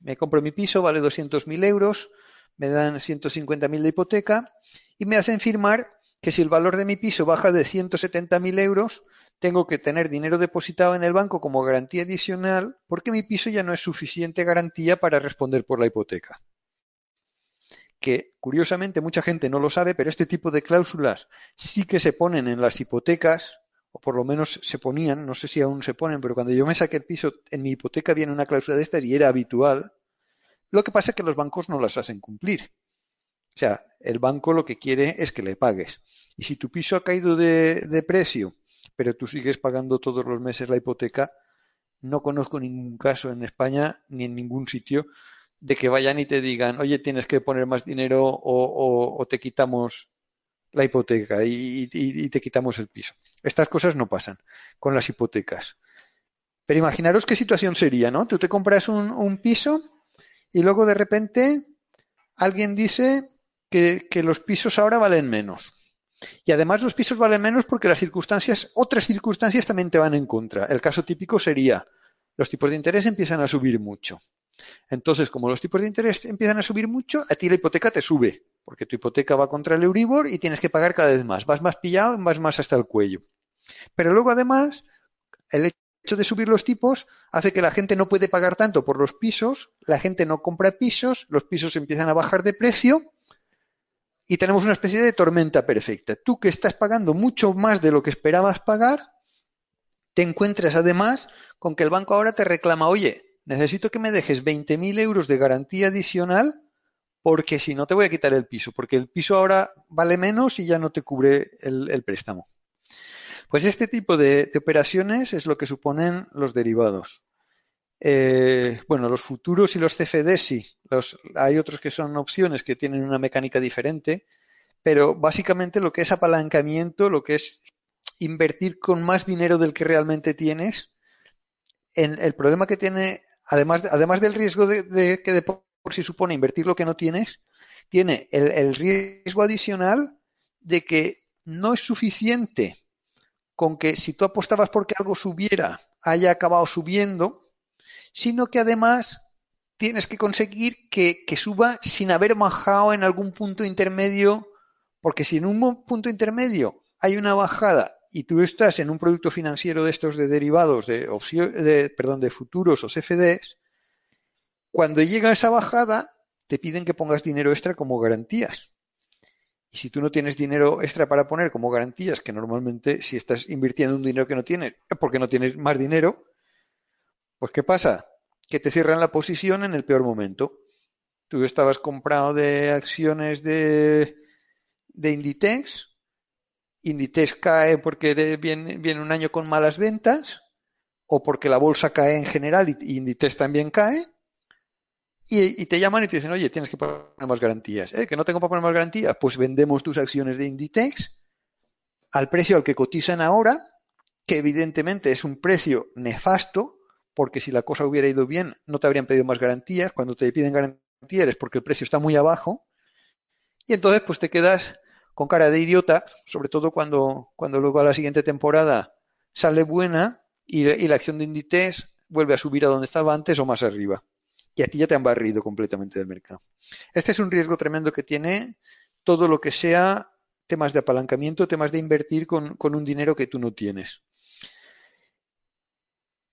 Speaker 2: me compro mi piso, vale 200.000 euros, me dan 150.000 de hipoteca y me hacen firmar que si el valor de mi piso baja de 170.000 euros, tengo que tener dinero depositado en el banco como garantía adicional porque mi piso ya no es suficiente garantía para responder por la hipoteca que curiosamente mucha gente no lo sabe, pero este tipo de cláusulas sí que se ponen en las hipotecas, o por lo menos se ponían, no sé si aún se ponen, pero cuando yo me saqué el piso, en mi hipoteca viene una cláusula de estas y era habitual. Lo que pasa es que los bancos no las hacen cumplir. O sea, el banco lo que quiere es que le pagues. Y si tu piso ha caído de, de precio, pero tú sigues pagando todos los meses la hipoteca, no conozco ningún caso en España ni en ningún sitio de que vayan y te digan, oye, tienes que poner más dinero o, te quitamos la hipoteca y, te quitamos el piso. Estas cosas no pasan con las hipotecas. Pero imaginaros qué situación sería, ¿no? Tú te compras un, piso y luego de repente alguien dice que, que, los pisos ahora valen menos. Y además los pisos valen menos porque las circunstancias, otras circunstancias también te van en contra. El caso típico sería, los tipos de interés empiezan a subir mucho. Entonces, como los tipos de interés empiezan a subir mucho, a ti la hipoteca te sube, porque tu hipoteca va contra el Euribor y tienes que pagar cada vez más. Vas más pillado, vas más hasta el cuello. Pero luego, además, el hecho de subir los tipos hace que la gente no puede pagar tanto por los pisos, la gente no compra pisos, los pisos empiezan a bajar de precio y tenemos una especie de tormenta perfecta. Tú que estás pagando mucho más de lo que esperabas pagar, te encuentras además con que el banco ahora te reclama, oye, necesito que me dejes 20.000 euros de garantía adicional porque si no te voy a quitar el piso, porque el piso ahora vale menos y ya no te cubre el, préstamo. Pues este tipo de, operaciones es lo que suponen los derivados. Eh, bueno, los futuros y los CFD sí. hay otros que son opciones que tienen una mecánica diferente, pero básicamente lo que es apalancamiento, lo que es invertir con más dinero del que realmente tienes, en, el problema que tiene además, además del riesgo de, que de por sí supone invertir lo que no tienes, tiene el, riesgo adicional de que no es suficiente con que si tú apostabas porque algo subiera, haya acabado subiendo, sino que además tienes que conseguir que, que suba sin haber bajado en algún punto intermedio, porque si en un punto intermedio hay una bajada y tú estás en un producto financiero de estos de derivados, de, perdón, de futuros o CFDs, cuando llega esa bajada, te piden que pongas dinero extra como garantías. Y si tú no tienes dinero extra para poner como garantías, que normalmente si estás invirtiendo un dinero que no tienes, porque no tienes más dinero, pues ¿qué pasa? Que te cierran la posición en el peor momento. Tú estabas comprado de acciones de, Inditex, Inditex cae porque viene, viene, un año con malas ventas, o porque la bolsa cae en general y Inditex también cae, y, te llaman y te dicen, oye, tienes que poner más garantías. ¿Eh? ¿Que no tengo para poner más garantías? Pues vendemos tus acciones de Inditex al precio al que cotizan ahora, que evidentemente es un precio nefasto, porque si la cosa hubiera ido bien, no te habrían pedido más garantías. Cuando te piden garantías es porque el precio está muy abajo. Y entonces, pues te quedas con cara de idiota, sobre todo cuando, cuando luego a la siguiente temporada sale buena y, la acción de Inditex vuelve a subir a donde estaba antes o más arriba y aquí ya te han barrido completamente del mercado. Este es un riesgo tremendo que tiene todo lo que sea temas de apalancamiento, temas de invertir con, un dinero que tú no tienes.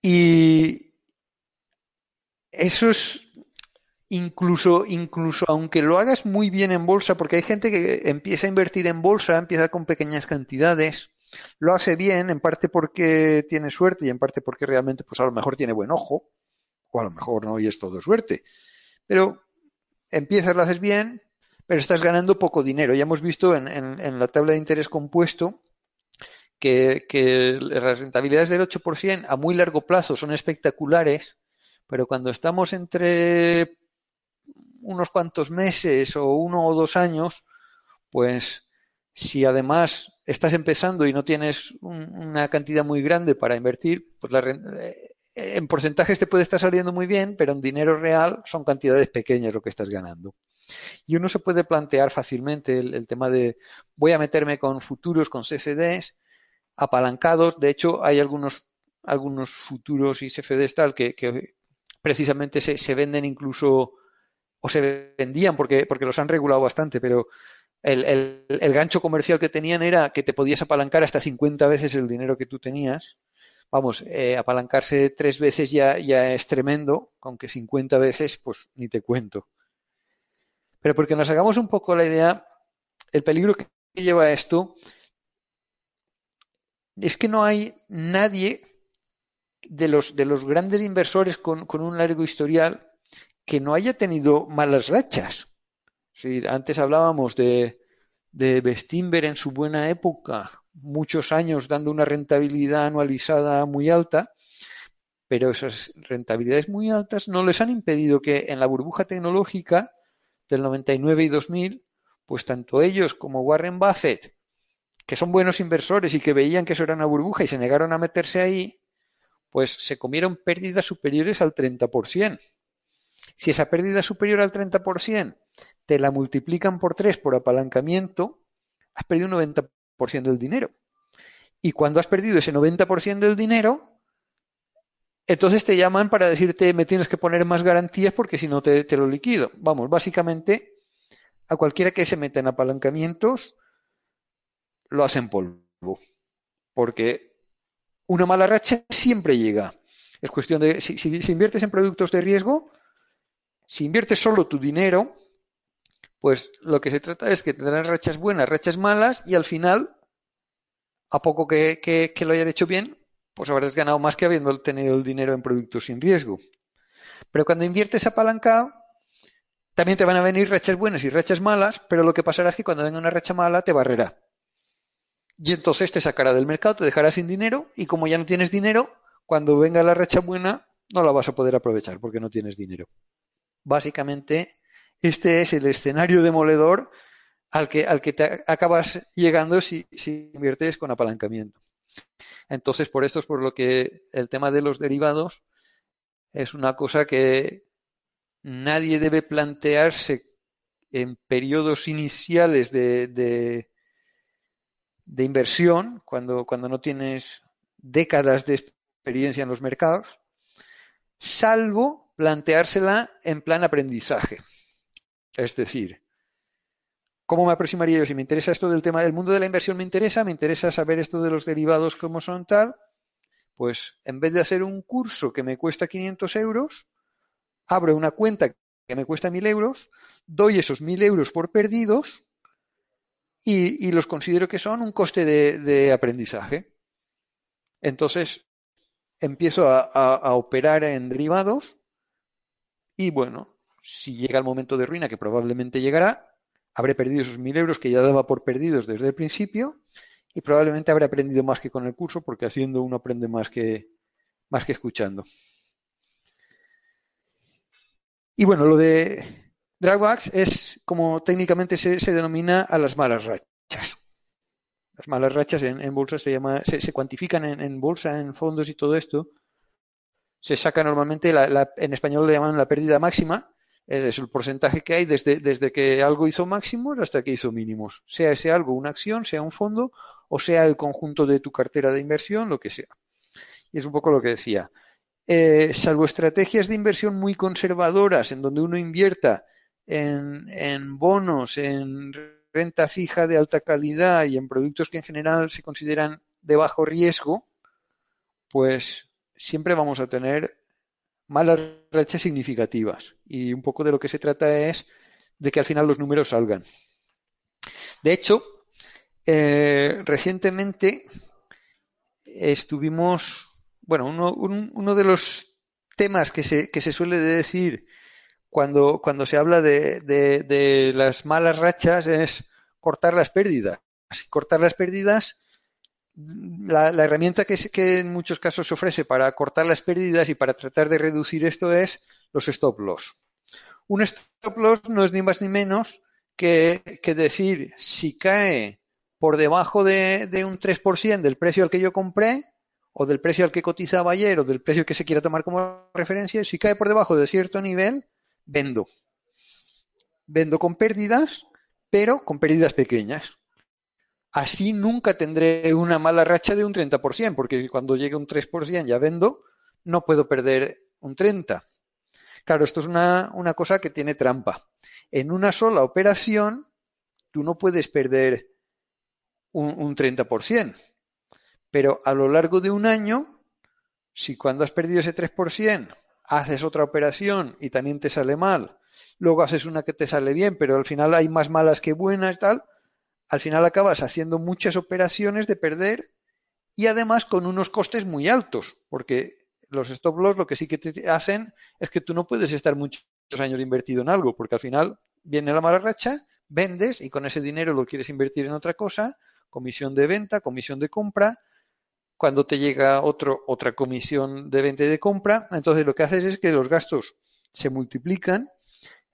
Speaker 2: Y eso es incluso, incluso aunque lo hagas muy bien en bolsa, porque hay gente que empieza a invertir en bolsa, empieza con pequeñas cantidades, lo hace bien, en parte porque tiene suerte y en parte porque realmente, pues a lo mejor tiene buen ojo, o a lo mejor no y es todo suerte. Pero empiezas, lo haces bien, pero estás ganando poco dinero. Ya hemos visto en, la tabla de interés compuesto que, las rentabilidades del 8% a muy largo plazo son espectaculares, pero cuando estamos entre unos cuantos meses o uno o dos años, pues si además estás empezando y no tienes una cantidad muy grande para invertir, pues la, en porcentajes te puede estar saliendo muy bien, pero en dinero real son cantidades pequeñas lo que estás ganando. Y uno se puede plantear fácilmente el, tema de voy a meterme con futuros, con CFDs, apalancados. De hecho, hay algunos, algunos futuros y CFDs tal que, precisamente se, venden incluso o se vendían porque, porque los han regulado bastante, pero el, el, gancho comercial que tenían era que te podías apalancar hasta 50 veces el dinero que tú tenías vamos, eh, apalancarse tres veces ya, ya es tremendo, aunque 50 veces, pues ni te cuento. Pero porque nos hagamos un poco la idea, el peligro que lleva esto es que no hay nadie de los, de los grandes inversores con, con un largo historial que no haya tenido malas rachas. Antes hablábamos de, de Bestinver en su buena época, muchos años dando una rentabilidad anualizada muy alta, pero esas rentabilidades muy altas no les han impedido que en la burbuja tecnológica del 99 y 2000, pues tanto ellos como Warren Buffett, que son buenos inversores y que veían que eso era una burbuja y se negaron a meterse ahí, pues se comieron pérdidas superiores al 30%. Si esa pérdida superior al 30% te la multiplican por 3 por apalancamiento, has perdido un 90% del dinero. Y cuando has perdido ese 90% del dinero, entonces te llaman para decirte me tienes que poner más garantías porque si no te, te, lo liquido. Vamos, básicamente a cualquiera que se meta en apalancamientos lo hacen polvo. Porque una mala racha siempre llega. Es cuestión de, si, si inviertes en productos de riesgo, si inviertes solo tu dinero, pues lo que se trata es que tendrán rachas buenas, rachas malas, y al final, a poco que, que, lo hayan hecho bien, pues habrás ganado más que habiendo tenido el dinero en productos sin riesgo. Pero cuando inviertes apalancado, también te van a venir rachas buenas y rachas malas, pero lo que pasará es que cuando venga una racha mala te barrerá. Y entonces te sacará del mercado, te dejará sin dinero, y como ya no tienes dinero, cuando venga la racha buena, no la vas a poder aprovechar porque no tienes dinero. Básicamente, este es el escenario demoledor al que, al que te acabas llegando si, inviertes con apalancamiento. Entonces, por esto es por lo que el tema de los derivados es una cosa que nadie debe plantearse en periodos iniciales de, de inversión, cuando, cuando no tienes décadas de experiencia en los mercados, salvo planteársela en plan aprendizaje. Es decir, ¿cómo me aproximaría yo? Si me interesa esto del tema del mundo de la inversión, me interesa, me interesa saber esto de los derivados, cómo son tal, pues en vez de hacer un curso que me cuesta 500 euros, abro una cuenta que me cuesta 1000 euros, doy esos 1000 euros por perdidos y, los considero que son un coste de, aprendizaje. Entonces, empiezo a, operar en derivados y bueno, si llega el momento de ruina, que probablemente llegará, habré perdido esos 1000 euros que ya daba por perdidos desde el principio y probablemente habré aprendido más que con el curso porque haciendo uno aprende más que, más que escuchando. Y bueno, lo de Dragbacks es como técnicamente se, denomina a las malas rachas. Las malas rachas en, bolsa se, llama, se, cuantifican en, bolsa, en fondos y todo esto. Se saca normalmente, en español le llaman la pérdida máxima, es el porcentaje que hay desde, desde que algo hizo máximos hasta que hizo mínimos. Sea ese algo una acción, sea un fondo o sea el conjunto de tu cartera de inversión, lo que sea. Y es un poco lo que decía. Eh, salvo estrategias de inversión muy conservadoras en donde uno invierta en, bonos, en renta fija de alta calidad y en productos que en general se consideran de bajo riesgo, pues siempre vamos a tener malas rachas significativas. Y un poco de lo que se trata es de que al final los números salgan. De hecho, eh, recientemente estuvimos, bueno, uno, uno de los temas que se, que se suele decir cuando, cuando se habla de, de, las malas rachas es cortar las pérdidas. Cortar las pérdidas, la, herramienta que, que, en muchos casos se ofrece para cortar las pérdidas y para tratar de reducir esto es los stop loss. Un stop loss no es ni más ni menos que, que decir si cae por debajo de, de un 3% del precio al que yo compré, o del precio al que cotizaba ayer, o del precio que se quiera tomar como referencia, si cae por debajo de cierto nivel, vendo. Vendo con pérdidas, pero con pérdidas pequeñas. Así nunca tendré una mala racha de un 30%, porque cuando llegue un 3% ya vendo, no puedo perder un 30%. Claro, esto es una, cosa que tiene trampa. En una sola operación, tú no puedes perder un, un 30%. Pero a lo largo de un año, si cuando has perdido ese 3%, haces otra operación y también te sale mal, luego haces una que te sale bien, pero al final hay más malas que buenas tal, al final acabas haciendo muchas operaciones de perder y además con unos costes muy altos, porque los stop loss lo que sí que te hacen es que tú no puedes estar muchos años invertido en algo, porque al final viene la mala racha, vendes y con ese dinero lo quieres invertir en otra cosa, comisión de venta, comisión de compra, cuando te llega otro, otra comisión de venta y de compra, entonces lo que haces es que los gastos se multiplican,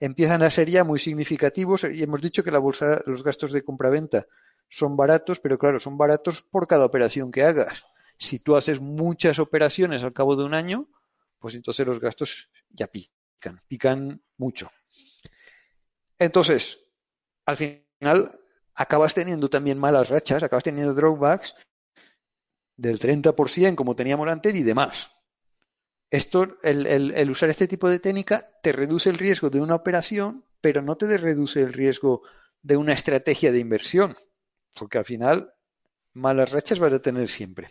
Speaker 2: empiezan a ser ya muy significativos y hemos dicho que la bolsa, los gastos de compra-venta son baratos, pero claro, son baratos por cada operación que hagas. Si tú haces muchas operaciones al cabo de un año, pues entonces los gastos ya pican, pican mucho. Entonces, al final acabas teniendo también malas rachas, acabas teniendo drawbacks del 30% como teníamos antes y demás. Esto, el, usar este tipo de técnica te reduce el riesgo de una operación, pero no te reduce el riesgo de una estrategia de inversión, porque al final malas rachas vas a tener siempre.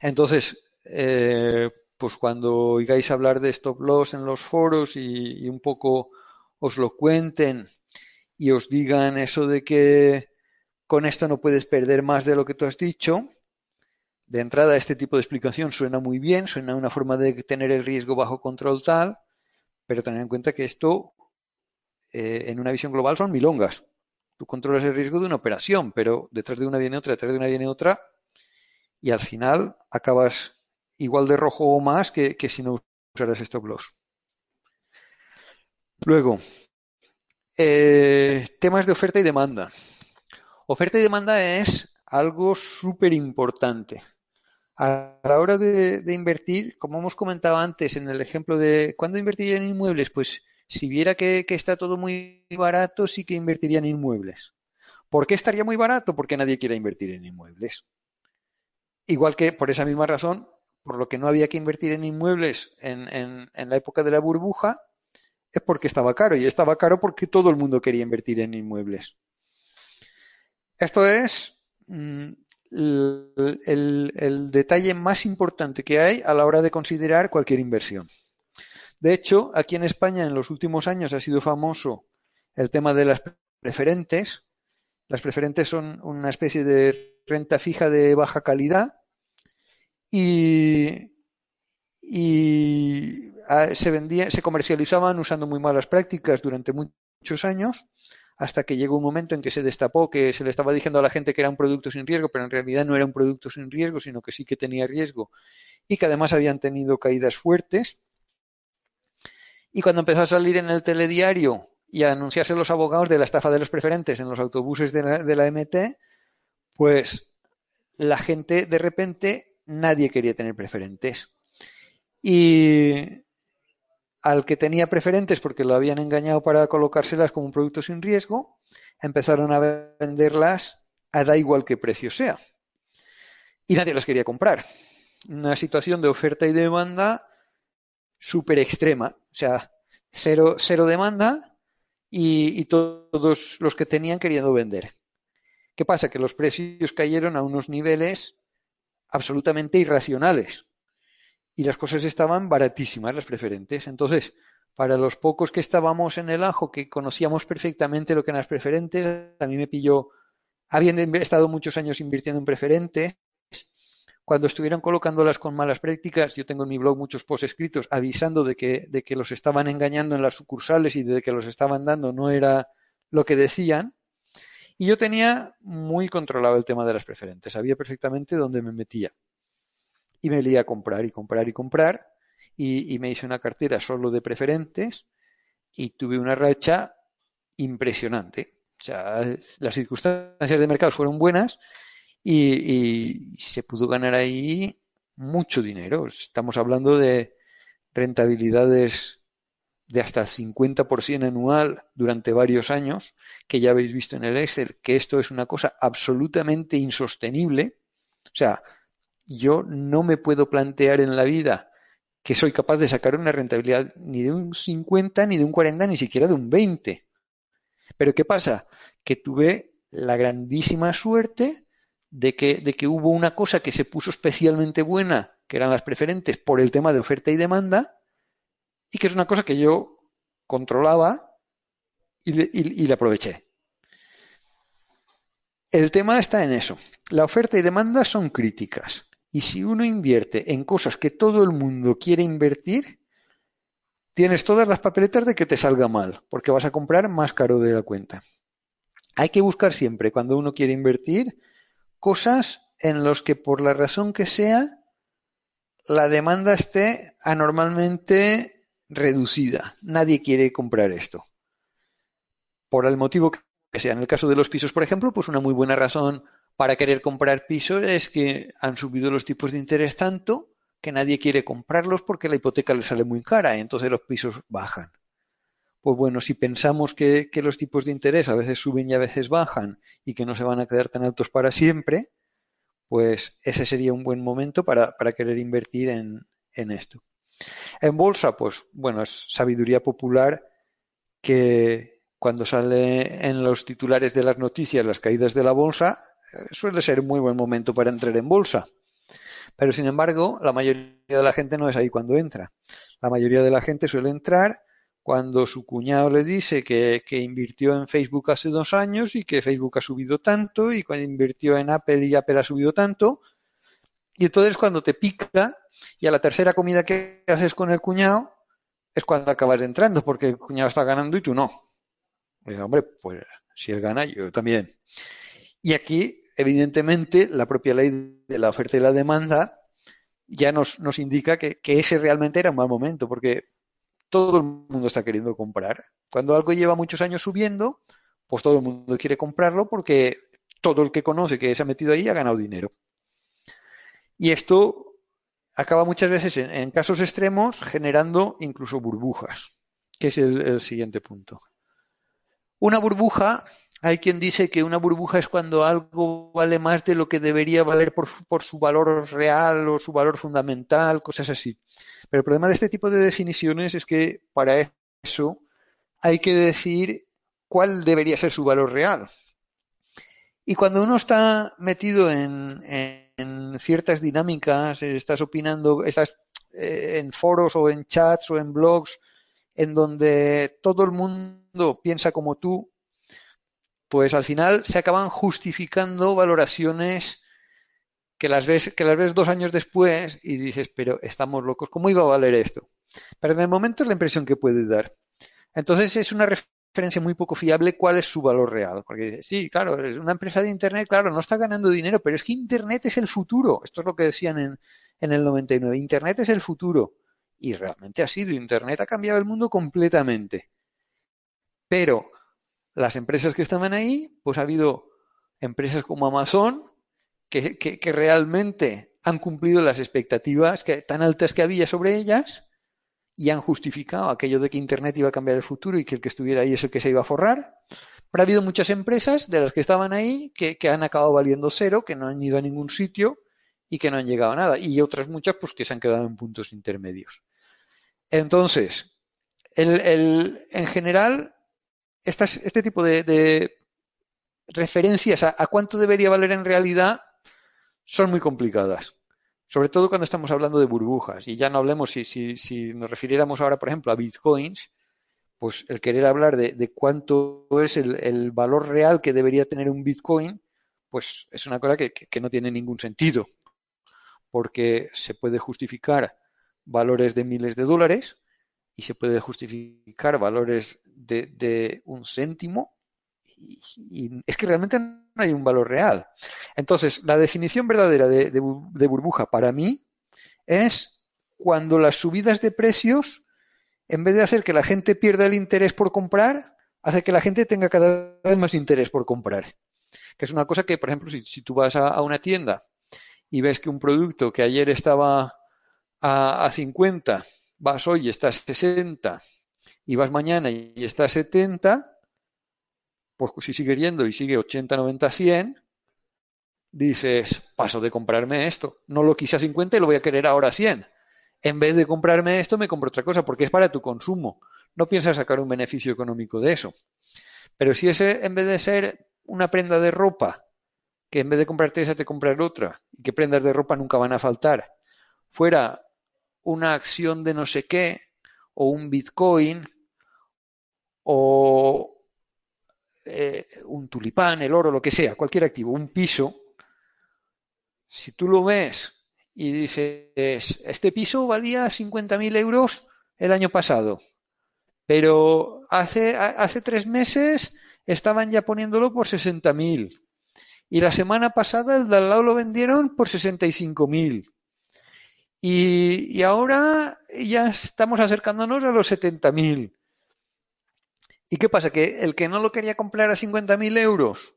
Speaker 2: Entonces, eh, pues cuando oigáis hablar de stop loss en los foros y, un poco os lo cuenten y os digan eso de que con esto no puedes perder más de lo que tú has dicho. De entrada, este tipo de explicación suena muy bien, suena una forma de tener el riesgo bajo control tal, pero tener en cuenta que esto, eh, en una visión global, son milongas. Tú controlas el riesgo de una operación, pero detrás de una viene otra, detrás de una viene otra, y al final acabas igual de rojo o más que, si no usaras stop loss. Luego, eh, temas de oferta y demanda. Oferta y demanda es algo súper importante. A la hora de, invertir, como hemos comentado antes en el ejemplo de ¿cuándo invertiría en inmuebles? Pues si viera que, está todo muy barato, sí que invertiría en inmuebles. ¿Por qué estaría muy barato? Porque nadie quiere invertir en inmuebles. Igual que por esa misma razón, por lo que no había que invertir en inmuebles en, en la época de la burbuja, es porque estaba caro. Y estaba caro porque todo el mundo quería invertir en inmuebles. Esto es mm, el, detalle más importante que hay a la hora de considerar cualquier inversión. De hecho, aquí en España en los últimos años ha sido famoso el tema de las preferentes. Las preferentes son una especie de renta fija de baja calidad y, ah, se, comercializaban usando muy malas prácticas durante muchos años hasta que llegó un momento en que se destapó que se le estaba diciendo a la gente que era un producto sin riesgo, pero en realidad no era un producto sin riesgo, sino que sí que tenía riesgo y que además habían tenido caídas fuertes. Y cuando empezó a salir en el telediario y a anunciarse los abogados de la estafa de los preferentes en los autobuses de la, de la MT, pues la gente de repente nadie quería tener preferentes. Y al que tenía preferentes porque lo habían engañado para colocárselas como un producto sin riesgo, empezaron a venderlas a da igual qué precio sea. Y nadie las quería comprar. Una situación de oferta y demanda súper extrema. O sea, cero, demanda y todos los que tenían queriendo vender. ¿Qué pasa? Que los precios cayeron a unos niveles absolutamente irracionales y las cosas estaban baratísimas, las preferentes. Entonces, para los pocos que estábamos en el ajo, que conocíamos perfectamente lo que eran las preferentes, a mí me pilló, habiendo estado muchos años invirtiendo en preferentes, cuando estuvieron colocándolas con malas prácticas, yo tengo en mi blog muchos posts escritos avisando de que, de que los estaban engañando en las sucursales y de que los estaban dando no era lo que decían. Y yo tenía muy controlado el tema de las preferentes, sabía perfectamente dónde me metía y me leía a comprar y comprar y comprar y, me hice una cartera solo de preferentes y tuve una racha impresionante. O sea, las circunstancias de mercado fueron buenas y, se pudo ganar ahí mucho dinero. Estamos hablando de rentabilidades de hasta el 50% anual durante varios años, que ya habéis visto en el Excel, que esto es una cosa absolutamente insostenible. O sea, yo no me puedo plantear en la vida que soy capaz de sacar una rentabilidad ni de un 50, ni de un 40, ni siquiera de un 20. Pero ¿qué pasa? Que tuve la grandísima suerte de que, de que hubo una cosa que se puso especialmente buena, que eran las preferentes, por el tema de oferta y demanda, y que es una cosa que yo controlaba y y la aproveché. El tema está en eso. La oferta y demanda son críticas. Y si uno invierte en cosas que todo el mundo quiere invertir, tienes todas las papeletas de que te salga mal, porque vas a comprar más caro de la cuenta. Hay que buscar siempre, cuando uno quiere invertir, cosas en las que por la razón que sea, la demanda esté anormalmente reducida. Nadie quiere comprar esto. Por el motivo que sea. En el caso de los pisos, por ejemplo, pues una muy buena razón para querer comprar pisos es que han subido los tipos de interés tanto que nadie quiere comprarlos porque la hipoteca le sale muy cara y entonces los pisos bajan. Pues bueno, si pensamos que, los tipos de interés a veces suben y a veces bajan y que no se van a quedar tan altos para siempre, pues ese sería un buen momento para, querer invertir en, en esto. En bolsa, pues bueno, es sabiduría popular que cuando sale en los titulares de las noticias las caídas de la bolsa, suele ser un muy buen momento para entrar en bolsa. Pero sin embargo, la mayoría de la gente no es ahí cuando entra. La mayoría de la gente suele entrar cuando su cuñado le dice que, invirtió en Facebook hace dos años y que Facebook ha subido tanto y cuando invirtió en Apple y Apple ha subido tanto. Y entonces cuando te pica y a la tercera comida que haces con el cuñado es cuando acabas entrando porque el cuñado está ganando y tú no. hombre, pues si él gana, yo también. Y aquí evidentemente, la propia ley de la oferta y la demanda ya nos, nos indica que, ese realmente era un mal momento, porque todo el mundo está queriendo comprar. Cuando algo lleva muchos años subiendo, pues todo el mundo quiere comprarlo porque todo el que conoce que se ha metido ahí ha ganado dinero. Y esto acaba muchas veces, en, casos extremos, generando incluso burbujas, que es el siguiente punto. Una burbuja Hay quien dice que una burbuja es cuando algo vale más de lo que debería valer por, su valor real o su valor fundamental, cosas así. Pero el problema de este tipo de definiciones es que para eso hay que decir cuál debería ser su valor real. Y cuando uno está metido en, en ciertas dinámicas, estás opinando, estás eh, en foros o en chats o en blogs en donde todo el mundo piensa como tú, pues al final se acaban justificando valoraciones que las ves, que las ves dos años después y dices, pero estamos locos, ¿cómo iba a valer esto? Pero en el momento es la impresión que puede dar. Entonces es una referencia muy poco fiable cuál es su valor real. Porque sí, claro, es una empresa de Internet, claro, no está ganando dinero, pero es que Internet es el futuro. Esto es lo que decían en, en el 99. Internet es el futuro. Y realmente ha sido. Internet ha cambiado el mundo completamente. Pero las empresas que estaban ahí, pues ha habido empresas como Amazon que, realmente han cumplido las expectativas que, tan altas que había sobre ellas y han justificado aquello de que Internet iba a cambiar el futuro y que el que estuviera ahí es el que se iba a forrar. Pero ha habido muchas empresas de las que estaban ahí que, que han acabado valiendo cero, que no han ido a ningún sitio y que no han llegado a nada. Y otras muchas pues que se han quedado en puntos intermedios. Entonces, el, el, en general, estas, este tipo de, de referencias a, cuánto debería valer en realidad son muy complicadas. Sobre todo cuando estamos hablando de burbujas. Y ya no hablemos, si, si, nos refiriéramos ahora, por ejemplo, a bitcoins, pues el querer hablar de, cuánto es el, valor real que debería tener un bitcoin, pues es una cosa que no tiene ningún sentido. Porque se puede justificar valores de miles de dólares y se puede justificar valores de, un céntimo y, es que realmente no hay un valor real. Entonces, la definición verdadera de, burbuja para mí es cuando las subidas de precios, en vez de hacer que la gente pierda el interés por comprar, hace que la gente tenga cada vez más interés por comprar. Que es una cosa que, por ejemplo, si, tú vas a, a una tienda y ves que un producto que ayer estaba a, a 50, vas hoy y estás 60 y vas mañana y estás 70, pues si sigue yendo y sigue 80, 90, 100, dices, paso de comprarme esto. No lo quise a 50 y lo voy a querer ahora a 100. En vez de comprarme esto, me compro otra cosa porque es para tu consumo. No piensas sacar un beneficio económico de eso. Pero si ese, en vez de ser una prenda de ropa, que en vez de comprarte esa te comprar otra, y que prendas de ropa nunca van a faltar, fuera una acción de no sé qué, o un Bitcoin, o eh, un tulipán, el oro, lo que sea, cualquier activo, un piso, si tú lo ves y dices, este piso valía 50.000 euros el año pasado, pero hace, hace tres meses estaban ya poniéndolo por 60.000 y la semana pasada el de al lado lo vendieron por 65.000 y, ahora ya estamos acercándonos a los 70.000. ¿Y qué pasa? Que el que no lo quería comprar a 50.000 euros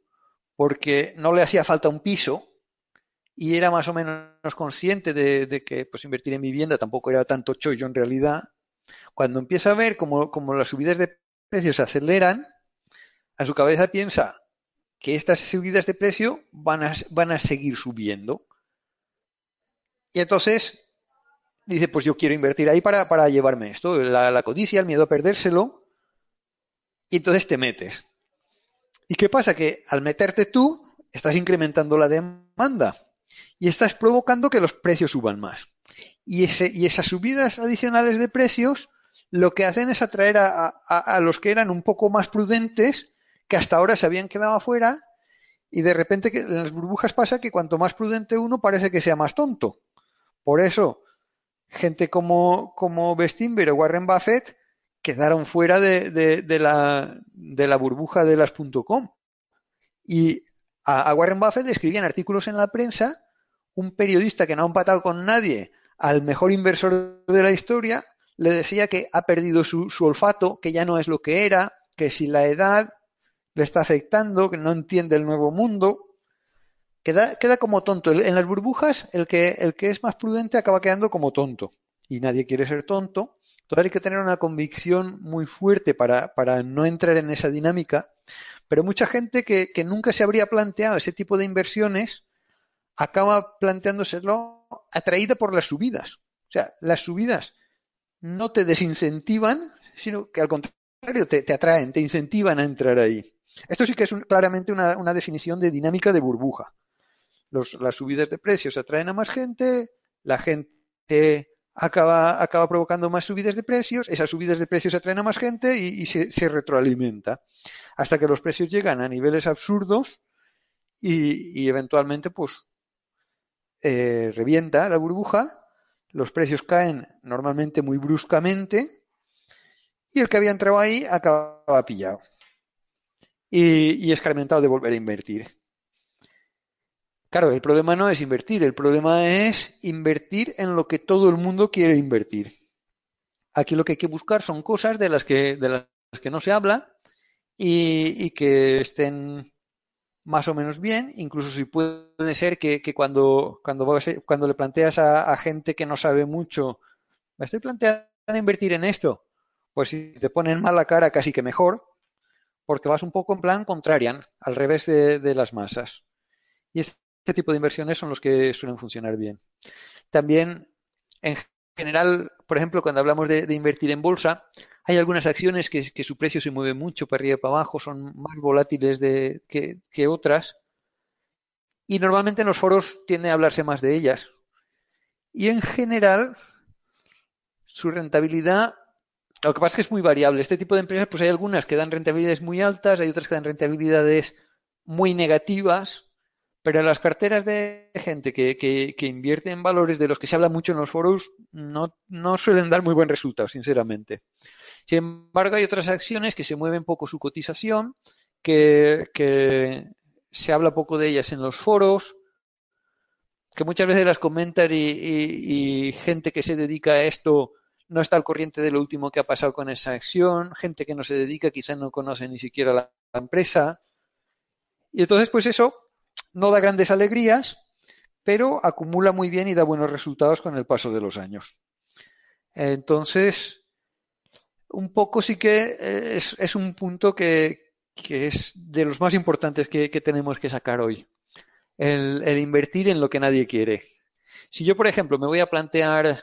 Speaker 2: porque no le hacía falta un piso y era más o menos consciente de, de, que pues invertir en vivienda tampoco era tanto chollo en realidad, cuando empieza a ver como, como las subidas de precios se aceleran, a su cabeza piensa que estas subidas de precio van a, van a seguir subiendo. Y entonces dice, pues yo quiero invertir ahí para, para llevarme esto, la, la, codicia, el miedo a perdérselo, y entonces te metes. ¿Y qué pasa? Que al meterte tú, estás incrementando la demanda y estás provocando que los precios suban más. Y, ese, y esas subidas adicionales de precios lo que hacen es atraer a, a, a los que eran un poco más prudentes, que hasta ahora se habían quedado afuera, y de repente en las burbujas pasa que cuanto más prudente uno parece que sea más tonto. Por eso, gente como, como o Warren Buffett quedaron fuera de, de, la, de la burbuja de las .com. Y a, a, Warren Buffett le escribían artículos en la prensa, un periodista que no ha empatado con nadie, al mejor inversor de la historia, le decía que ha perdido su, su olfato, que ya no es lo que era, que si la edad le está afectando, que no entiende el nuevo mundo, queda, queda como tonto. En las burbujas, el que, el que es más prudente acaba quedando como tonto. Y nadie quiere ser tonto. Entonces hay que tener una convicción muy fuerte para, para no entrar en esa dinámica, Pero mucha gente que, que nunca se habría planteado ese tipo de inversiones acaba planteándoselo atraída por las subidas. O sea, las subidas no te desincentivan, sino que al contrario te, atraen, te incentivan a entrar ahí. Esto sí que es claramente una, una, definición de dinámica de burbuja. Las subidas de precios atraen a más gente, la gente acaba, acaba provocando más subidas de precios, esas subidas de precios atraen a más gente y, se, retroalimenta. Hasta que los precios llegan a niveles absurdos y, y eventualmente pues eh, revienta la burbuja, los precios caen normalmente muy bruscamente y el que había entrado ahí acaba pillado y, y escarmentado de volver a invertir. Claro, el problema no es invertir, el problema es invertir en lo que todo el mundo quiere invertir. Aquí lo que hay que buscar son cosas de las que, de las que no se habla y, que estén más o menos bien, incluso si puede ser que, cuando, cuando, cuando le planteas a, gente que no sabe mucho, me estoy planteando invertir en esto, pues si te ponen mal la cara casi que mejor, porque vas un poco en plan contrarian, al revés de, las masas. Y este tipo de inversiones son los que suelen funcionar bien. También, en general, por ejemplo, cuando hablamos de invertir en bolsa, hay algunas acciones que, su precio se mueve mucho para arriba y para abajo, son más volátiles de, que, otras. Y normalmente en los foros tiende a hablarse más de ellas. Y en general, su rentabilidad, lo que pasa es que es muy variable. Este tipo de empresas, pues hay algunas que dan rentabilidades muy altas, hay otras que dan rentabilidades muy negativas, pero las carteras de gente que, que, invierte en valores de los que se habla mucho en los foros no, no suelen dar muy buen resultado, sinceramente. Sin embargo, hay otras acciones que se mueven poco su cotización, que, se habla poco de ellas en los foros, que muchas veces las comentan y, gente que se dedica a esto no está al corriente de lo último que ha pasado con esa acción, gente que no se dedica quizás no conoce ni siquiera la empresa. Y entonces, pues eso no da grandes alegrías, pero acumula muy bien y da buenos resultados con el paso de los años. Entonces, un poco sí que eh, es, un punto que, es de los más importantes que, tenemos que sacar hoy. El, invertir en lo que nadie quiere. Si yo, por ejemplo, me voy a plantear,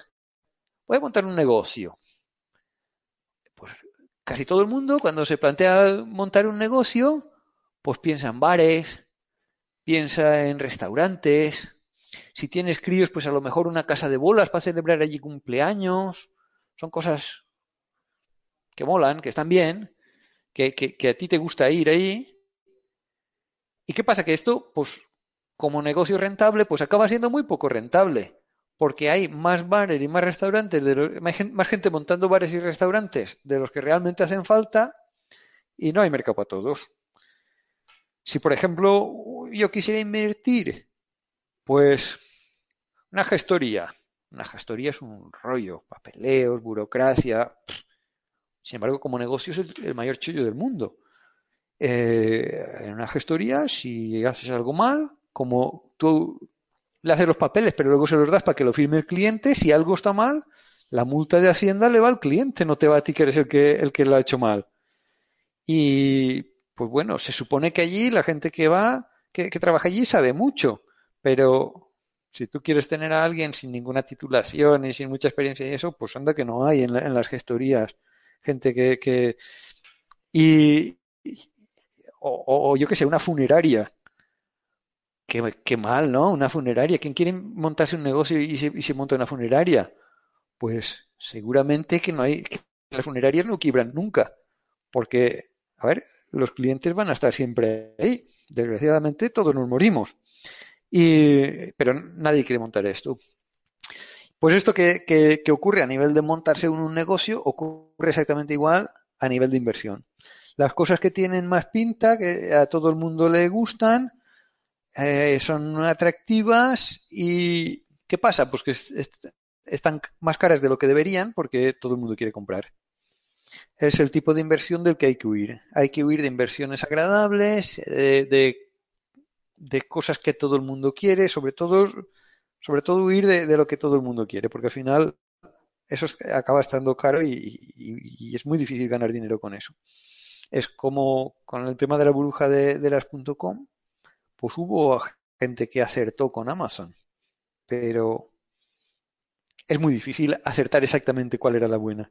Speaker 2: voy a montar un negocio. Pues casi todo el mundo, cuando se plantea montar un negocio, pues piensa en bares, piensa en restaurantes. Si tienes críos, pues a lo mejor una casa de bolas para celebrar allí cumpleaños. Son cosas que molan, que están bien, que, que, a ti te gusta ir ahí. ¿Y qué pasa? Que esto, pues, como negocio rentable, pues acaba siendo muy poco rentable. Porque hay más bares y más restaurantes, de más gente montando bares y restaurantes de los que realmente hacen falta y no hay mercado para todos. Si, por ejemplo, yo quisiera invertir, pues, una gestoría. Una gestoría es un rollo, papeleos, burocracia. Sin embargo, como negocio es el, mayor chollo del mundo. Eh, en una gestoría, si haces algo mal, como tú le haces los papeles, pero luego se los das para que lo firme el cliente, si algo está mal, la multa de Hacienda le va al cliente, no te va a ti que eres el que, el que lo ha hecho mal. Y pues bueno, se supone que allí la gente que va, que, trabaja allí sabe mucho, pero si tú quieres tener a alguien sin ninguna titulación y sin mucha experiencia y eso, pues anda que no hay en, las gestorías gente que, y, o, yo que sé, una funeraria. Qué, mal, ¿no? Una funeraria. ¿Quién quiere montarse un negocio y se, monta una funeraria? Pues seguramente que no hay, las funerarias no quiebran nunca. Porque, a ver, los clientes van a estar siempre ahí. Desgraciadamente todos nos morimos. Y, pero nadie quiere montar esto. Pues esto que, que, ocurre a nivel de montarse un, negocio ocurre exactamente igual a nivel de inversión. Las cosas que tienen más pinta, que a todo el mundo le gustan, eh, son atractivas y ¿qué pasa? Pues que están más caras de lo que deberían porque todo el mundo quiere comprar. Es el tipo de inversión del que hay que huir. Hay que huir de inversiones agradables, de, de cosas que todo el mundo quiere, sobre todo sobre todo huir de, lo que todo el mundo quiere, porque al final eso acaba estando caro y, es muy difícil ganar dinero con eso. es como con el tema de la burbuja de, de las .com, pues hubo gente que acertó con Amazon, pero es muy difícil acertar exactamente cuál era la buena.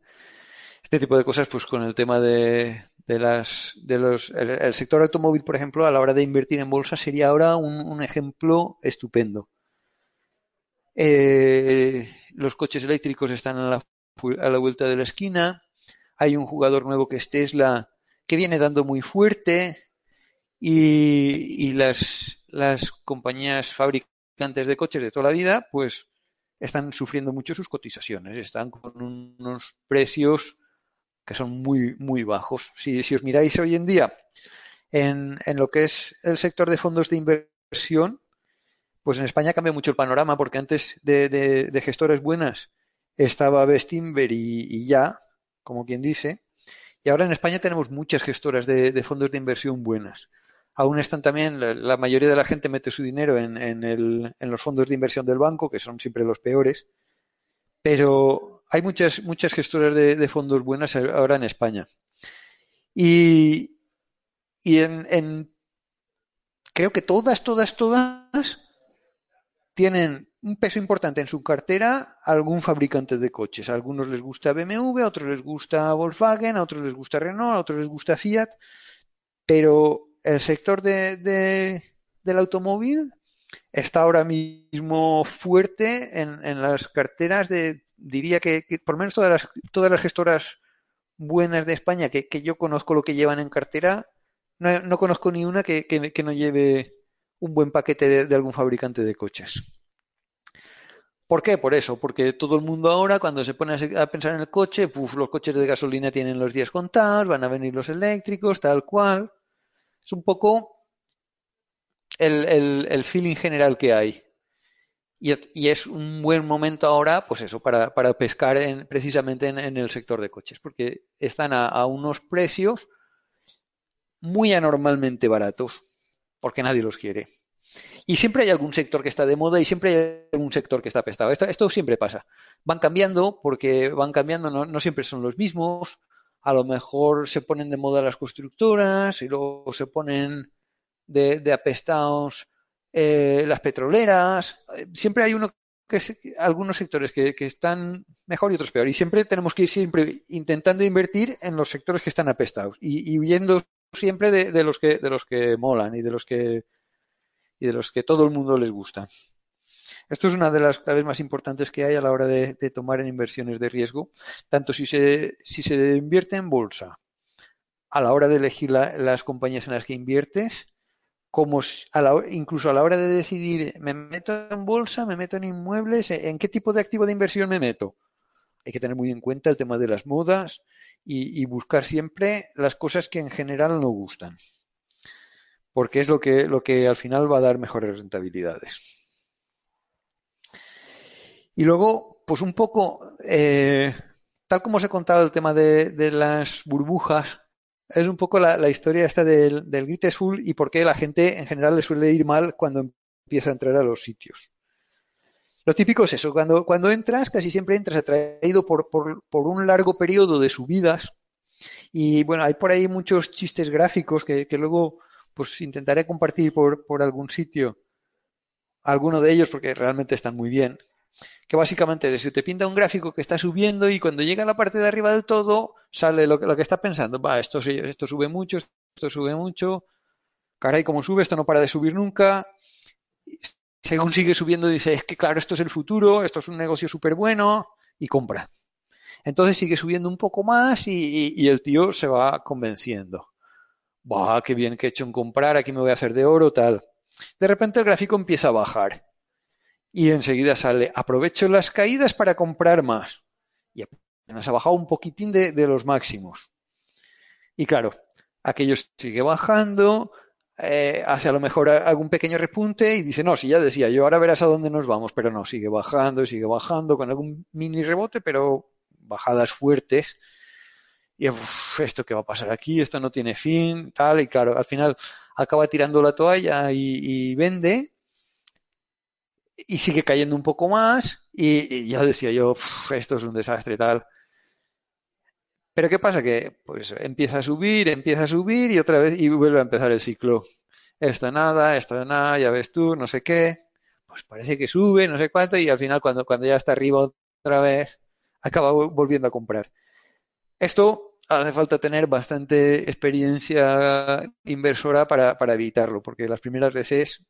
Speaker 2: Este tipo de cosas, pues con el tema de, de las, de los, el, sector automóvil, por ejemplo, a la hora de invertir en bolsa sería ahora un, ejemplo estupendo. Eh, los coches eléctricos están a la, a la vuelta de la esquina. Hay un jugador nuevo que es Tesla que viene dando muy fuerte y, las, las compañías fabricantes de coches de toda la vida pues están sufriendo mucho sus cotizaciones, están con unos precios que son muy, muy bajos. Si, os miráis hoy en día en, en, lo que es el sector de fondos de inversión, pues en España cambia mucho el panorama, porque antes de, de, gestores buenas estaba Bestinver y, y, ya, como quien dice, y ahora en España tenemos muchas gestoras de, fondos de inversión buenas. Aún están también, la, mayoría de la gente mete su dinero en, en, los fondos de inversión del banco, que son siempre los peores, pero hay muchas, muchas gestoras de, fondos buenas ahora en España. Y, y en, creo que todas, todas, todas tienen un peso importante en su cartera algún fabricante de coches. A algunos les gusta BMW, a otros les gusta Volkswagen, a otros les gusta Renault, a otros les gusta Fiat, pero el sector de, del automóvil está ahora mismo fuerte en, las carteras de, diría que, por lo menos todas las, todas las gestoras buenas de España que, yo conozco lo que llevan en cartera, no, conozco ni una que, no lleve un buen paquete de algún fabricante de coches. ¿Por qué? Por eso, porque todo el mundo ahora cuando se pone a pensar en el coche, pues los coches de gasolina tienen los días contados, van a venir los eléctricos, tal cual. Es un poco el, feeling general que hay. Y, es un buen momento ahora, pues eso, para, pescar precisamente en, el sector de coches, porque están a unos precios muy anormalmente baratos, porque nadie los quiere. Y siempre hay algún sector que está de moda y siempre hay algún sector que está apestado. Esto, esto siempre pasa. Van cambiando porque van cambiando, no, siempre son los mismos. A lo mejor se ponen de moda las constructoras y luego se ponen de, de apestados eh, las petroleras. Siempre hay uno que algunos sectores que, están mejor y otros peor. Y siempre tenemos que ir siempre intentando invertir en los sectores que están apestados y, huyendo siempre de, los que, de los que molan y de los que y de los que todo el mundo les gusta. Esto es una de las claves más importantes que hay a la hora de, tomar en inversiones de riesgo, tanto si se, si se invierte en bolsa, a la hora de elegir las compañías en las que inviertes, como incluso a la hora de decidir, ¿me meto en bolsa, me meto en inmuebles? ¿En qué tipo de activo de inversión me meto? Hay que tener muy en cuenta el tema de las modas y buscar siempre las cosas que en general no gustan porque es lo que, lo que al final va a dar mejores rentabilidades. Y luego, pues un poco, eh, tal como os he contado el tema de, las burbujas, es un poco la, historia esta del, del grit full y por qué la gente en general le suele ir mal cuando empieza a entrar a los sitios. Lo típico es eso, cuando, cuando entras, casi siempre entras atraído por, por, por un largo periodo de subidas y bueno, hay por ahí muchos chistes gráficos que, que luego pues intentaré compartir por, por algún sitio alguno de ellos porque realmente están muy bien. Que básicamente se te pinta un gráfico que está subiendo y cuando llega a la parte de arriba del todo sale lo que, lo que está pensando. Va, esto, esto sube mucho, esto sube mucho. Caray, como sube, esto no para de subir nunca. Según sigue subiendo, dice, es que claro, esto es el futuro, esto es un negocio súper bueno y compra. Entonces sigue subiendo un poco más y el tío se va convenciendo. ¡Bah, qué bien que he hecho en comprar! Aquí me voy a hacer de oro, tal. De repente el gráfico empieza a bajar. Y enseguida sale, aprovecho las caídas para comprar más. Y apenas ha bajado un poquitín de, los máximos. Y claro, aquello sigue bajando, eh, hace a lo mejor algún pequeño repunte y dice, no, si ya decía yo, ahora verás a dónde nos vamos, pero no, sigue bajando, sigue bajando, con algún mini rebote, pero bajadas fuertes y esto que va a pasar aquí, esto no tiene fin, tal, y claro, al final acaba tirando la toalla y, vende y sigue cayendo un poco más y, ya decía yo, esto es un desastre, tal. Pero ¿qué pasa? Que pues empieza a subir, empieza a subir y otra vez y vuelve a empezar el ciclo. Esto nada, esto nada, ya ves tú, no sé qué. Pues parece que sube, no sé cuánto, y al final cuando, cuando ya está arriba otra vez, acaba volviendo a comprar. Esto hace falta tener bastante experiencia inversora para, para evitarlo, porque las primeras veces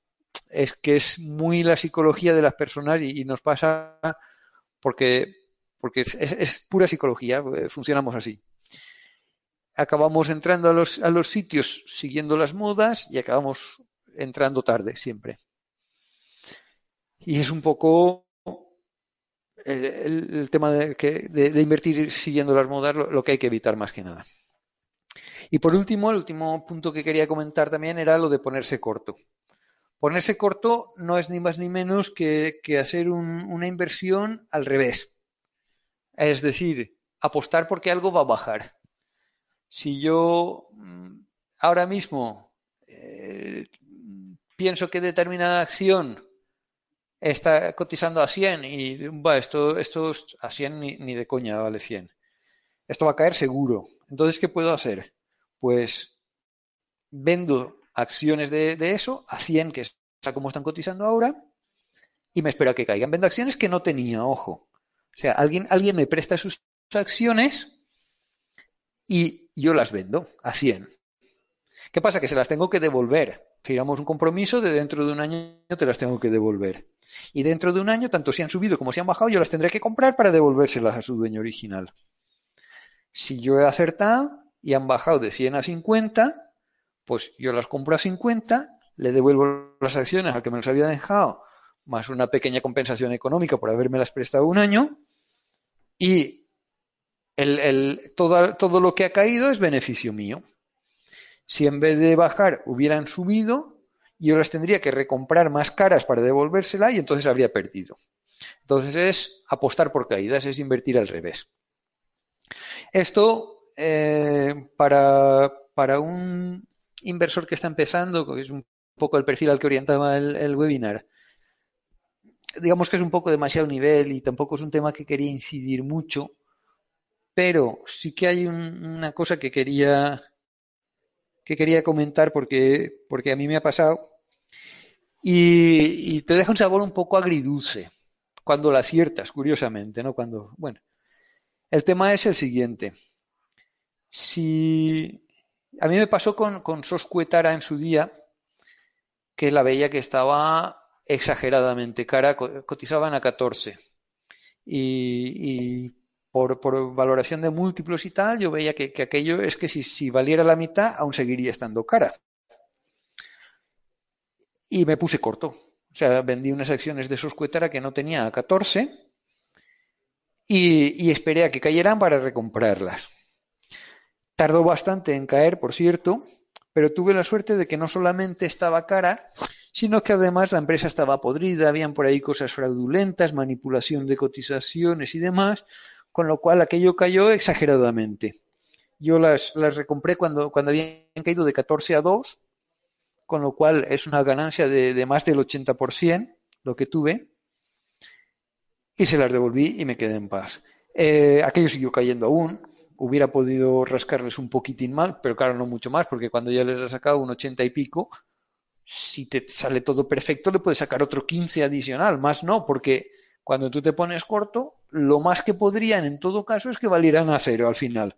Speaker 2: es que es muy la psicología de las personas y, nos pasa porque porque es, pura psicología, eh, funcionamos así. Acabamos entrando a los, a los sitios siguiendo las modas y acabamos entrando tarde siempre. Y es un poco el, tema de, que, de, invertir siguiendo las modas lo, que hay que evitar más que nada. Y por último, el último punto que quería comentar también era lo de ponerse corto. Ponerse corto no es ni más ni menos que, hacer una inversión al revés. Es decir, apostar porque algo va a bajar. Si yo mm, ahora mismo eh, pienso que determinada acción está cotizando a 100 y va, esto, esto a 100 ni, de coña vale 100. Esto va a caer seguro. Entonces, ¿qué puedo hacer? Pues vendo acciones de, eso a 100, que es como están cotizando ahora, y me espero que caigan. Vendo acciones que no tenía, ojo. O sea, alguien, alguien me presta sus acciones y yo las vendo a 100. ¿Qué pasa? Que se las tengo que devolver. Firmamos un compromiso de dentro de un año te las tengo que devolver. Y dentro de un año, tanto si han subido como si han bajado, yo las tendré que comprar para devolvérselas a su dueño original. Si yo he acertado y han bajado de 100 a 50, pues yo las compro a 50, le devuelvo las acciones al que me las había dejado más una pequeña compensación económica por las prestado un año y el, todo, todo lo que ha caído es beneficio mío. Si en vez de bajar hubieran subido, yo las tendría que recomprar más caras para devolvérsela y entonces habría perdido. Entonces es apostar por caídas, es invertir al revés. Esto eh, para, para, un inversor que está empezando, que es un poco el perfil al que orientaba el webinar, digamos que es un poco demasiado nivel y tampoco es un tema que quería incidir mucho, pero sí que hay una cosa que quería que quería comentar porque, porque a mí me ha pasado y, te deja un sabor un poco agridulce cuando la aciertas, curiosamente, ¿no? Cuando, bueno, el tema es el siguiente. Si a mí me pasó con, con Soscuetara en su día, que la veía que estaba exageradamente cara, cotizaban a 14. Y, por, valoración de múltiplos y tal, yo veía que, aquello es que si, valiera la mitad, aún seguiría estando cara. Y me puse corto. O sea, vendí unas acciones de Soscuetara que no tenía a 14 y, y esperé a que cayeran para recomprarlas. Tardó bastante en caer, por cierto, pero tuve la suerte de que no solamente estaba cara, sino que además la empresa estaba podrida, habían por ahí cosas fraudulentas, manipulación de cotizaciones y demás, con lo cual aquello cayó exageradamente. Yo las, las recompré cuando, cuando habían caído de 14 a 2, con lo cual es una ganancia de, más del 80% lo que tuve, y se las devolví y me quedé en paz. Eh, aquello siguió cayendo aún, hubiera podido rascarles un poquitín mal, pero claro, no mucho más, porque cuando ya les he sacado un 80 y pico, si te sale todo perfecto, le puedes sacar otro 15 adicional, más no, porque cuando tú te pones corto, lo más que podrían en todo caso es que valieran a cero al final.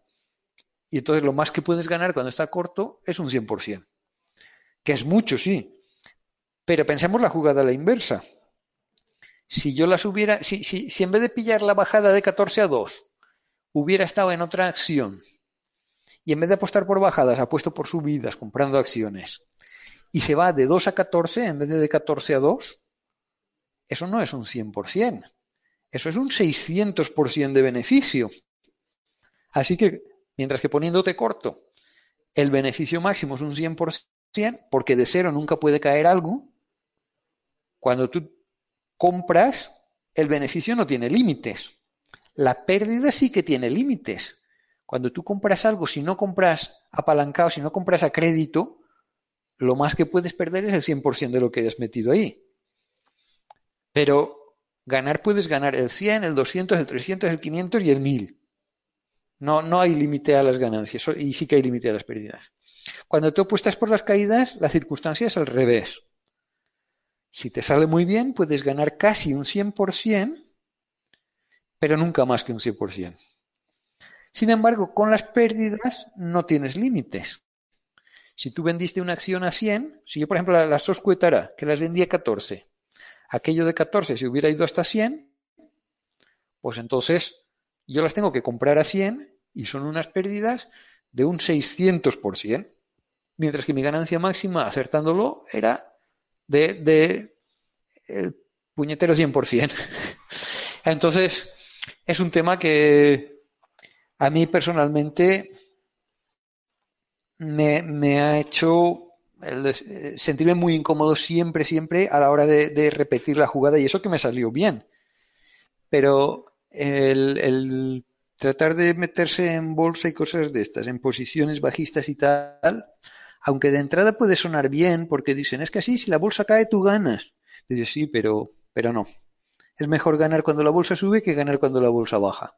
Speaker 2: Y entonces lo más que puedes ganar cuando está corto es un 100%. Que es mucho, sí. Pero pensemos la jugada a la inversa. Si yo las hubiera, si, si, si en vez de pillar la bajada de 14 a 2, hubiera estado en otra acción, y en vez de apostar por bajadas, apuesto por subidas, comprando acciones, y se va de 2 a 14 en vez de de 14 a 2, eso no es un 100%, eso es un 600% de beneficio. Así que, mientras que poniéndote corto, el beneficio máximo es un 100%, porque de cero nunca puede caer algo, cuando tú compras, el beneficio no tiene límites. La pérdida sí que tiene límites. Cuando tú compras algo, si no compras apalancado, si no compras a crédito, lo más que puedes perder es el 100% de lo que hayas metido ahí. Pero ganar puedes ganar el 100, el 200, el 300, el 500 y el 1000. No, no hay límite a las ganancias y sí que hay límite a las pérdidas. Cuando te apuestas por las caídas, la circunstancia es al revés. Si te sale muy bien, puedes ganar casi un 100%, pero nunca más que un 100%. Sin embargo, con las pérdidas no tienes límites. Si tú vendiste una acción a 100, si yo, por ejemplo, las la Soscuetara, que las vendí a 14, aquello de 14 si hubiera ido hasta 100, pues entonces yo las tengo que comprar a 100 y son unas pérdidas de un 600%, mientras que mi ganancia máxima acertándolo era de, de el puñetero 100%. Entonces, es un tema que a mí personalmente me, ha hecho sentirme muy incómodo siempre, siempre a la hora de, repetir la jugada y eso que me salió bien. Pero el, tratar de meterse en bolsa y cosas de estas, en posiciones bajistas y tal, aunque de entrada puede sonar bien porque dicen, es que así, si la bolsa cae, tú ganas. Dices, sí, pero, pero no. Es mejor ganar cuando la bolsa sube que ganar cuando la bolsa baja.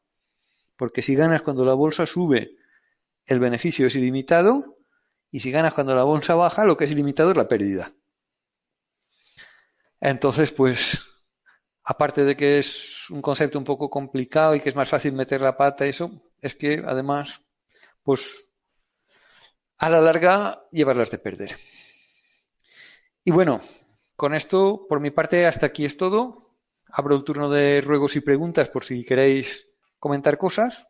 Speaker 2: Porque si ganas cuando la bolsa sube, el beneficio es ilimitado y si ganas cuando la bolsa baja, lo que es ilimitado es la pérdida. Entonces, pues, aparte de que es un concepto un poco complicado y que es más fácil meter la pata, eso, es que además, pues, a la larga, llevarlas de perder. Y bueno, con esto, por mi parte, hasta aquí es todo. Abro el turno de ruegos y preguntas por si queréis comentar cosas.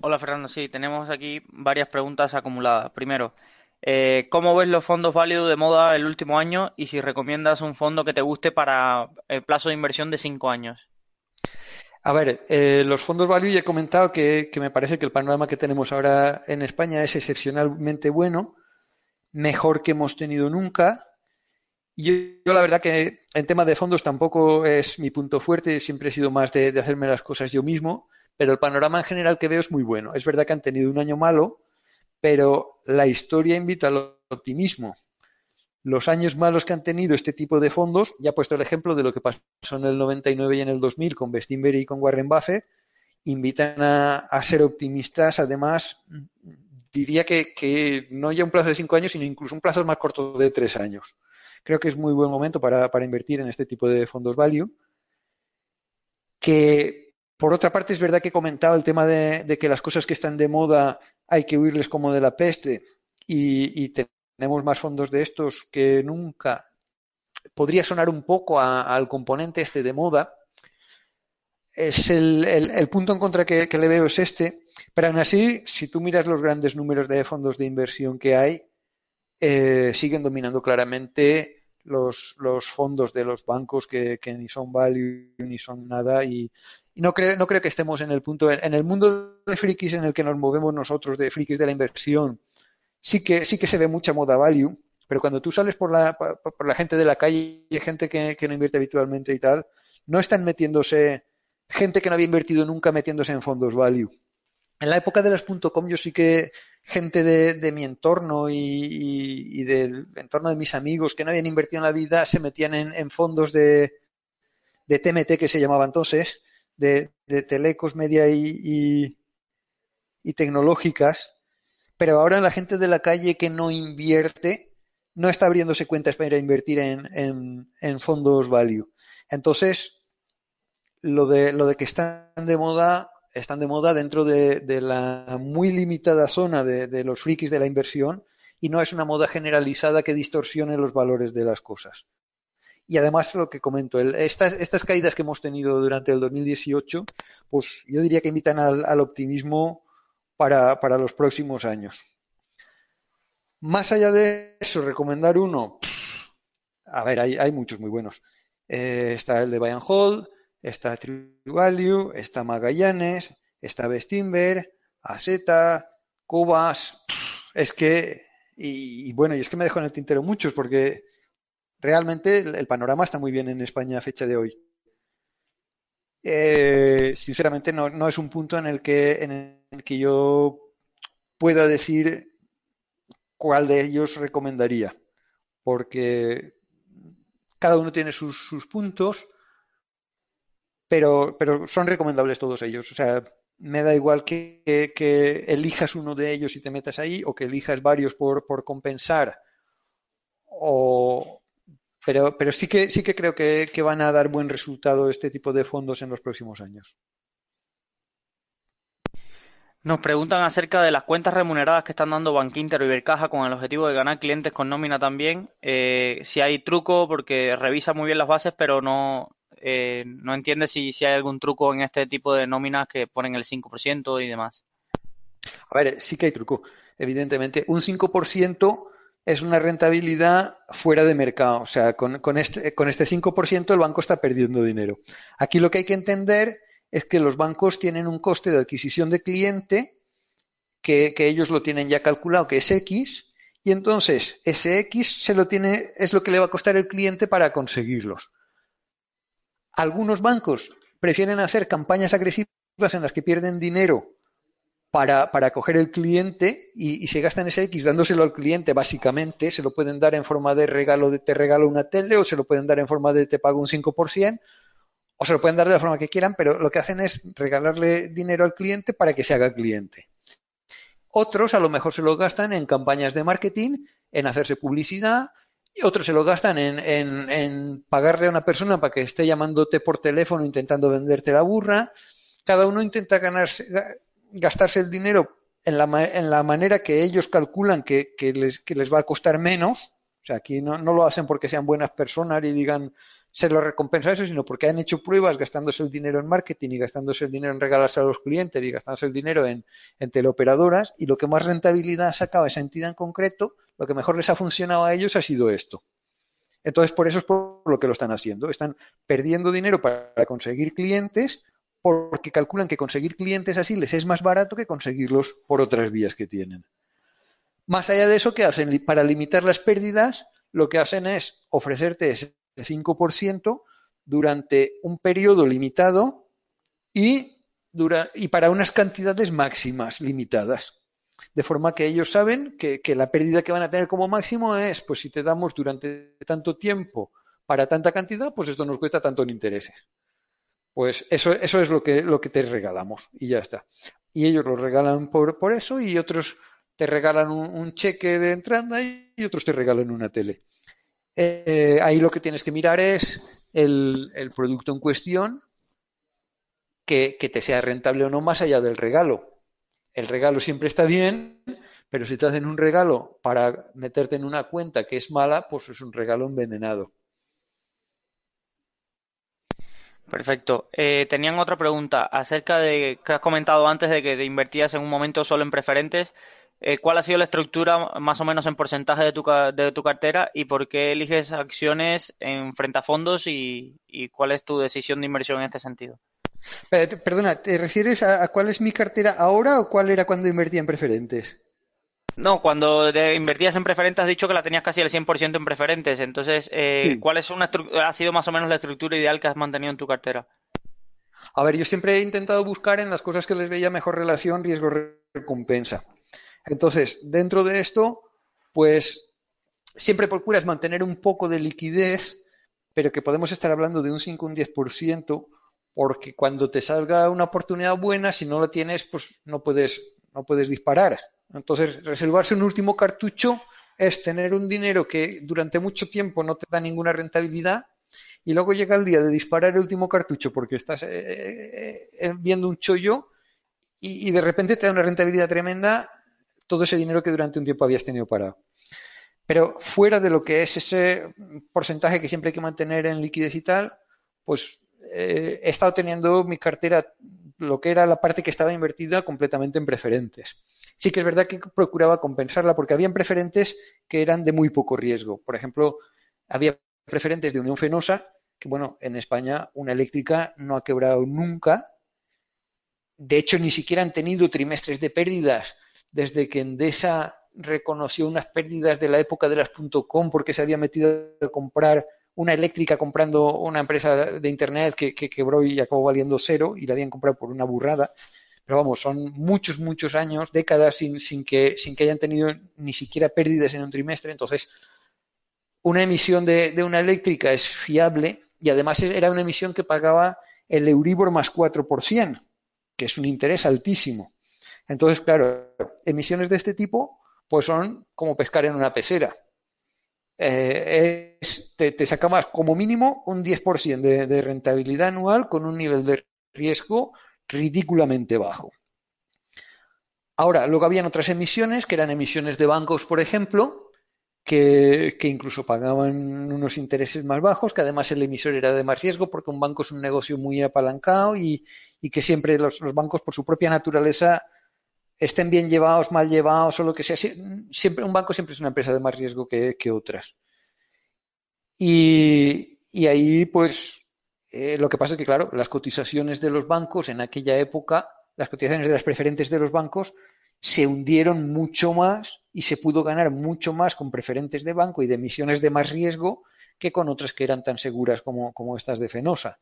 Speaker 1: Hola Fernando, sí, tenemos aquí varias preguntas acumuladas. Primero, eh, ¿cómo ves los fondos válidos de moda el último año y si recomiendas un fondo que te guste para el plazo de inversión de cinco años?
Speaker 2: A ver, eh, los fondos value ya he comentado que, me parece que el panorama que tenemos ahora en España es excepcionalmente bueno, mejor que hemos tenido nunca. Y yo, la verdad que en tema de fondos tampoco es mi punto fuerte, siempre he sido más de hacerme las cosas yo mismo pero el panorama en general que veo es muy bueno. Es verdad que han tenido un año malo, pero la historia invita al optimismo. Los años malos que han tenido este tipo de fondos, ya he puesto el ejemplo de lo que pasó en el 99 y en el 2000 con Bestinberry y con Warren Buffett, invitan a, ser optimistas. Además, diría que, no ya un plazo de cinco años, sino incluso un plazo más corto de tres años. Creo que es muy buen momento para, invertir en este tipo de fondos value. Que por otra parte, es verdad que he comentado el tema de, que las cosas que están de moda hay que huirles como de la peste y, tenemos más fondos de estos que nunca. Podría sonar un poco al componente este de moda. Es el, punto en contra que, le veo es este. Pero aún así, si tú miras los grandes números de fondos de inversión que hay, eh, siguen dominando claramente los, los, fondos de los bancos que, ni son value ni son nada y, no creo, no creo que estemos en el punto, en el mundo de frikis en el que nos movemos nosotros, de frikis de la inversión, sí que, sí que se ve mucha moda value, pero cuando tú sales por la, por la gente de la calle, gente que, que no invierte habitualmente y tal, no están metiéndose, gente que no había invertido nunca metiéndose en fondos value. En la época de las .com yo sí que gente de, de mi entorno y, del entorno de mis amigos que no habían invertido en la vida se metían en, en fondos de, de TMT que se llamaba entonces de, telecos, media y, y, tecnológicas, pero ahora la gente de la calle que no invierte no está abriéndose cuentas para invertir en, en, fondos value. Entonces, lo de, lo de que están de moda, están de moda dentro de, la muy limitada zona de, los frikis de la inversión y no es una moda generalizada que distorsione los valores de las cosas. Y además lo que comento, estas, estas caídas que hemos tenido durante el 2018, pues yo diría que invitan al, optimismo para, para, los próximos años. Más allá de eso, recomendar uno, a ver, hay, hay muchos muy buenos. Eh, está el de Bayern Hall, está True Value, está Magallanes, está Bestinver, Azeta, Cobas, es que, y, bueno, y es que me dejo en el tintero muchos porque realmente el, panorama está muy bien en España a fecha de hoy. Eh, sinceramente no, es un punto en el que en el que yo pueda decir cuál de ellos recomendaría, porque cada uno tiene sus, puntos, pero, pero son recomendables todos ellos. O sea, me da igual que, elijas uno de ellos y te metas ahí o que elijas varios por, por compensar. O, pero, pero sí que sí que creo que, que, van a dar buen resultado este tipo de fondos en los próximos años.
Speaker 1: Nos preguntan acerca de las cuentas remuneradas que están dando Bankinter y Ibercaja con el objetivo de ganar clientes con nómina también. Eh, si hay truco, porque revisa muy bien las bases, pero no, eh, no entiende si, si hay algún truco en este tipo de nóminas que ponen el 5% y demás.
Speaker 2: A ver, sí que hay truco, evidentemente. Un 5% es una rentabilidad fuera de mercado. O sea, con, con, este, con este 5% el banco está perdiendo dinero. Aquí lo que hay que entender es que los bancos tienen un coste de adquisición de cliente que, ellos lo tienen ya calculado, que es X, y entonces ese X se lo tiene, es lo que le va a costar el cliente para conseguirlos. Algunos bancos prefieren hacer campañas agresivas en las que pierden dinero para, para coger el cliente y, y, se gastan ese X dándoselo al cliente básicamente, se lo pueden dar en forma de regalo de te regalo una tele o se lo pueden dar en forma de te pago un 5%, o se lo pueden dar de la forma que quieran, pero lo que hacen es regalarle dinero al cliente para que se haga cliente. Otros a lo mejor se lo gastan en campañas de marketing, en hacerse publicidad, otros se lo gastan en, en, pagarle a una persona para que esté llamándote por teléfono intentando venderte la burra. Cada uno intenta ganarse, gastarse el dinero en la, en la manera que ellos calculan que, que, les, que les va a costar menos. O sea, aquí no, no lo hacen porque sean buenas personas y digan, se lo recompensa eso, sino porque han hecho pruebas gastándose el dinero en marketing y gastándose el dinero en regalarse a los clientes y gastándose el dinero en, teleoperadoras y lo que más rentabilidad ha sacado esa entidad en concreto, lo que mejor les ha funcionado a ellos ha sido esto. Entonces, por eso es por lo que lo están haciendo. Están perdiendo dinero para conseguir clientes porque calculan que conseguir clientes así les es más barato que conseguirlos por otras vías que tienen. Más allá de eso, ¿qué hacen? Para limitar las pérdidas, lo que hacen es ofrecerte ese 5% durante un periodo limitado y, y para unas cantidades máximas limitadas. De forma que ellos saben que, la pérdida que van a tener como máximo es, pues si te damos durante tanto tiempo para tanta cantidad, pues esto nos cuesta tanto en intereses. Pues eso, eso es lo que, lo que te regalamos y ya está. Y ellos lo regalan por, por eso y otros te regalan un cheque de entrada y otros te regalan una tele. Eh, ahí lo que tienes que mirar es el, producto en cuestión, que, te sea rentable o no más allá del regalo. El regalo siempre está bien, pero si te hacen un regalo para meterte en una cuenta que es mala, pues es un regalo envenenado.
Speaker 1: Perfecto. Eh, tenían otra pregunta acerca de que has comentado antes de que te invertías en un momento solo en preferentes. Eh, ¿cuál ha sido la estructura más o menos en porcentaje de tu, de tu cartera y por qué eliges acciones en frente a fondos y, cuál es tu decisión de inversión en este sentido?
Speaker 2: Perdona, ¿te refieres a, cuál es mi cartera ahora o cuál era cuando invertía en preferentes?
Speaker 1: No, cuando invertías en preferentes has dicho que la tenías casi al 100% en preferentes. Entonces, eh, ¿cuál es una ha sido más o menos la estructura ideal que has mantenido en tu cartera?
Speaker 2: A ver, yo siempre he intentado buscar en las cosas que les veía mejor relación riesgo-recompensa. Entonces, dentro de esto, pues siempre procuras mantener un poco de liquidez, pero que podemos estar hablando de un 5 o un 10%, porque cuando te salga una oportunidad buena, si no la tienes, pues no puedes, no puedes disparar. Entonces, reservarse un último cartucho es tener un dinero que durante mucho tiempo no te da ninguna rentabilidad y luego llega el día de disparar el último cartucho porque estás eh, eh, eh, viendo un chollo y, y, de repente te da una rentabilidad tremenda todo ese dinero que durante un tiempo habías tenido parado. Pero fuera de lo que es ese porcentaje que siempre hay que mantener en liquidez y tal, pues eh, he estado teniendo mi cartera, lo que era la parte que estaba invertida completamente en preferentes. Sí que es verdad que procuraba compensarla porque había preferentes que eran de muy poco riesgo. Por ejemplo, había preferentes de Unión Fenosa, que bueno, en España una eléctrica no ha quebrado nunca. De hecho, ni siquiera han tenido trimestres de pérdidas desde que Endesa reconoció unas pérdidas de la época de las .com porque se había metido a comprar una eléctrica comprando una empresa de internet que, quebró y acabó valiendo cero y la habían comprado por una burrada. Pero vamos, son muchos, muchos años, décadas sin, sin, que, sin que hayan tenido ni siquiera pérdidas en un trimestre. Entonces, una emisión de, de una eléctrica es fiable y además era una emisión que pagaba el Euribor más 4%, que es un interés altísimo. Entonces, claro, emisiones de este tipo pues son como pescar en una pecera. Eh, te, te, como mínimo, un 10% de, de rentabilidad anual con un nivel de riesgo ridículamente bajo. Ahora, luego habían otras emisiones, que eran emisiones de bancos, por ejemplo, que, incluso pagaban unos intereses más bajos, que además el emisor era de más riesgo, porque un banco es un negocio muy apalancado y, que siempre los, bancos, por su propia naturaleza, estén bien llevados, mal llevados o lo que sea. Siempre, un banco siempre es una empresa de más riesgo que, otras. Y, ahí, pues, eh, lo que pasa es que, claro, las cotizaciones de los bancos en aquella época, las cotizaciones de las preferentes de los bancos, se hundieron mucho más y se pudo ganar mucho más con preferentes de banco y de emisiones de más riesgo que con otras que eran tan seguras como estas de Fenosa.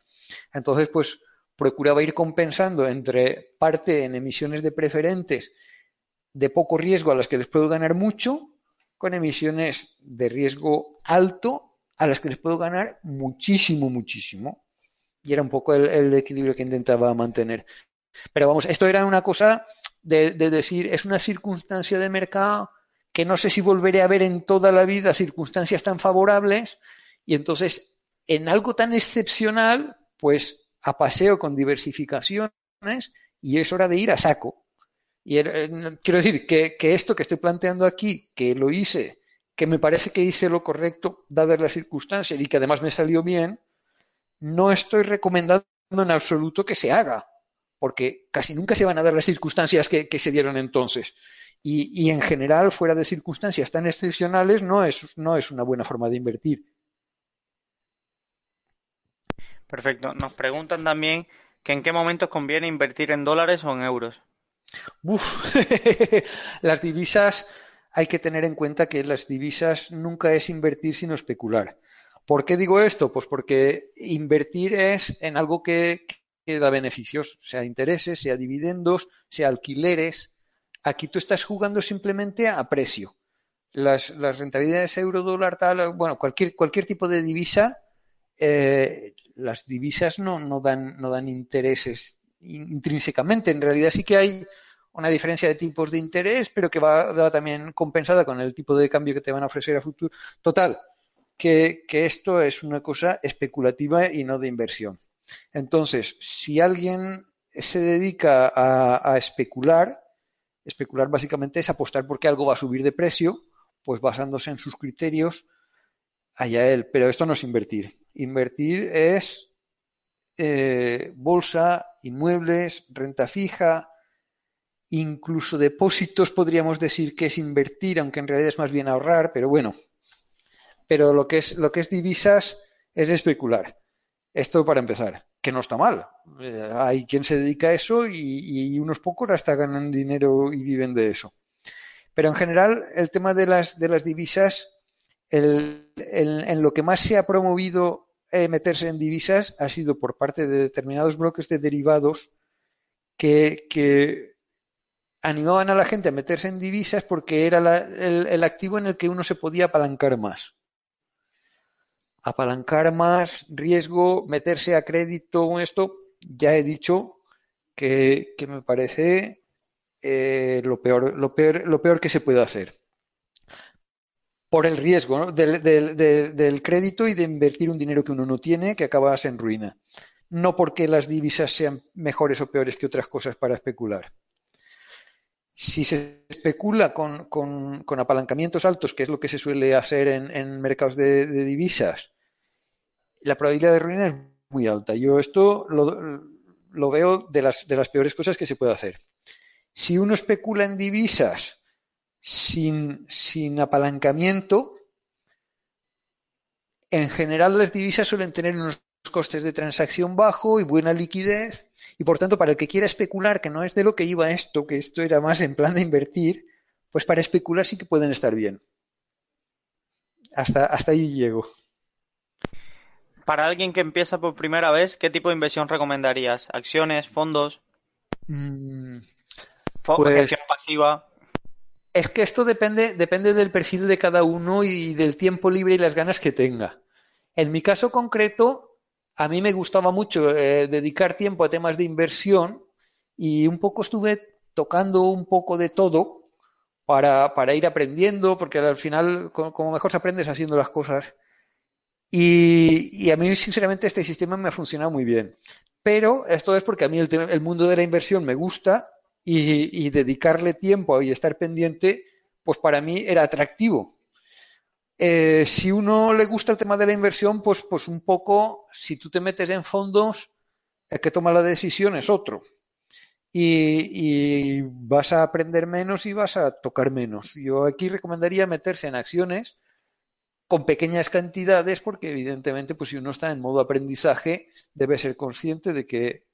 Speaker 2: Entonces, pues, procuraba ir compensando entre parte en emisiones de preferentes de poco riesgo a las que les puedo ganar mucho, con emisiones de riesgo alto a las que les puedo ganar muchísimo, muchísimo. Y era un poco el, equilibrio que intentaba mantener. Pero vamos, esto era una cosa de, de, decir, es una circunstancia de mercado que no sé si volveré a ver en toda la vida circunstancias tan favorables, y entonces, en algo tan excepcional, pues a paseo con diversificaciones y es hora de ir a saco. Y eh, quiero decir que, esto que estoy planteando aquí, que lo hice, que me parece que hice lo correcto dadas las circunstancias y que además me salió bien, no estoy recomendando en absoluto que se haga, porque casi nunca se van a dar las circunstancias que, que se dieron entonces. Y, y, en general, fuera de circunstancias tan excepcionales, no es, no es una buena forma de invertir.
Speaker 1: Perfecto. Nos preguntan también que en qué momentos conviene invertir en dólares o en euros.
Speaker 2: Las divisas, hay que tener en cuenta que las divisas nunca es invertir sino especular. ¿Por qué digo esto? Pues porque invertir es en algo que, que da beneficios, sea intereses, sea dividendos, sea alquileres. Aquí tú estás jugando simplemente a precio. Las, las rentabilidades euro, dólar, tal, bueno, cualquier, cualquier tipo de divisa eh, las divisas no, no, dan, no dan intereses intrínsecamente. En realidad sí que hay una diferencia de tipos de interés, pero que va, también compensada con el tipo de cambio que te van a ofrecer a futuro. Total, que, que esto es una cosa especulativa y no de inversión. Entonces, si alguien se dedica a, a especular, especular básicamente es apostar porque algo va a subir de precio, pues basándose en sus criterios, allá él. Pero esto no es invertir. Invertir es eh, bolsa, inmuebles, renta fija, incluso depósitos podríamos decir que es invertir, aunque en realidad es más bien ahorrar, pero bueno. Pero lo que es, lo que es divisas es especular. Esto para empezar, que no está mal. Eh, hay quien se dedica a eso y, unos pocos hasta ganan dinero y viven de eso. Pero en general, el tema de las, de las divisas, el, en lo que más se ha promovido eh, meterse en divisas ha sido por parte de determinados bloques de derivados que, animaban a la gente a meterse en divisas porque era la, el, activo en el que uno se podía apalancar más. Apalancar más, riesgo, meterse a crédito, esto, ya he dicho que, que me parece eh, lo, peor, lo, peor, lo peor que se puede hacer por el riesgo del, crédito y de invertir un dinero que uno no tiene que acabas en ruina. No porque las divisas sean mejores o peores que otras cosas para especular. Si se especula con, apalancamientos altos, que es lo que se suele hacer en, mercados de, divisas, la probabilidad de ruina es muy alta. Yo esto lo, lo veo de las peores cosas que se puede hacer. Si uno especula en divisas sin, sin apalancamiento, en general las divisas suelen tener unos costes de transacción bajo y buena liquidez y por tanto para el que quiera especular que no es de lo que iba esto, que esto era más en plan de invertir, pues para especular sí que pueden estar bien. Hasta, hasta ahí llego.
Speaker 1: Para alguien que empieza por primera vez, ¿qué tipo de inversión recomendarías? ¿Acciones, fondos?
Speaker 2: Mm,
Speaker 1: pues, gestión pasiva.
Speaker 2: Es que esto depende, depende del perfil de cada uno y del tiempo libre y las ganas que tenga. En mi caso concreto, a mí me gustaba mucho eh, dedicar tiempo a temas de inversión y un poco estuve tocando un poco de todo para, para ir aprendiendo, porque al final, como mejor se aprende haciendo las cosas. Y, a mí, sinceramente, este sistema me ha funcionado muy bien. Pero esto es porque a mí el, mundo de la inversión me gusta y, dedicarle tiempo y estar pendiente, pues para mí era atractivo. Eh, si uno le gusta el tema de la inversión, pues, pues un poco, si tú te metes en fondos, el que toma la decisión es otro y, vas a aprender menos y vas a tocar menos. Yo aquí recomendaría meterse en acciones con pequeñas cantidades porque evidentemente pues si uno está en modo aprendizaje debe ser consciente de que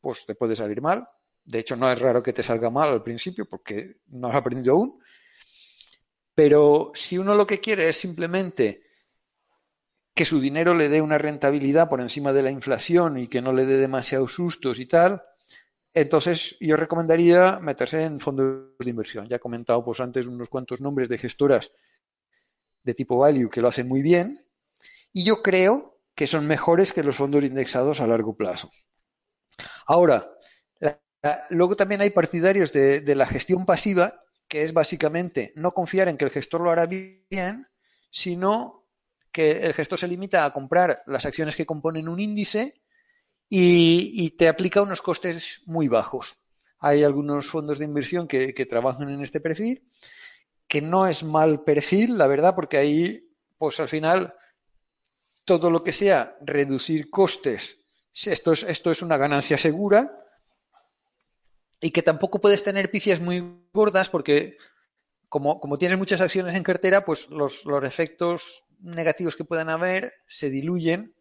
Speaker 2: pues te puede salir mal. De hecho no es raro que te salga mal al principio porque no has aprendido aún. Pero si uno lo que quiere es simplemente que su dinero le dé una rentabilidad por encima de la inflación y que no le dé demasiados sustos y tal, entonces, yo recomendaría meterse en fondos de inversión. Ya he comentado pues, antes unos cuantos nombres de gestoras de tipo value que lo hacen muy bien y yo creo que son mejores que los fondos indexados a largo plazo. Ahora, luego también hay partidarios de, la gestión pasiva, que es básicamente no confiar en que el gestor lo hará bien, sino que el gestor se limita a comprar las acciones que componen un índice y, te aplica unos costes muy bajos. Hay algunos fondos de inversión que, trabajan en este perfil, que no es mal perfil, la verdad, porque ahí, pues al final, todo lo que sea reducir costes, esto es, esto es una ganancia segura y que tampoco puedes tener pifias muy gordas porque como, como tienes muchas acciones en cartera, pues los, los efectos negativos que puedan haber se diluyen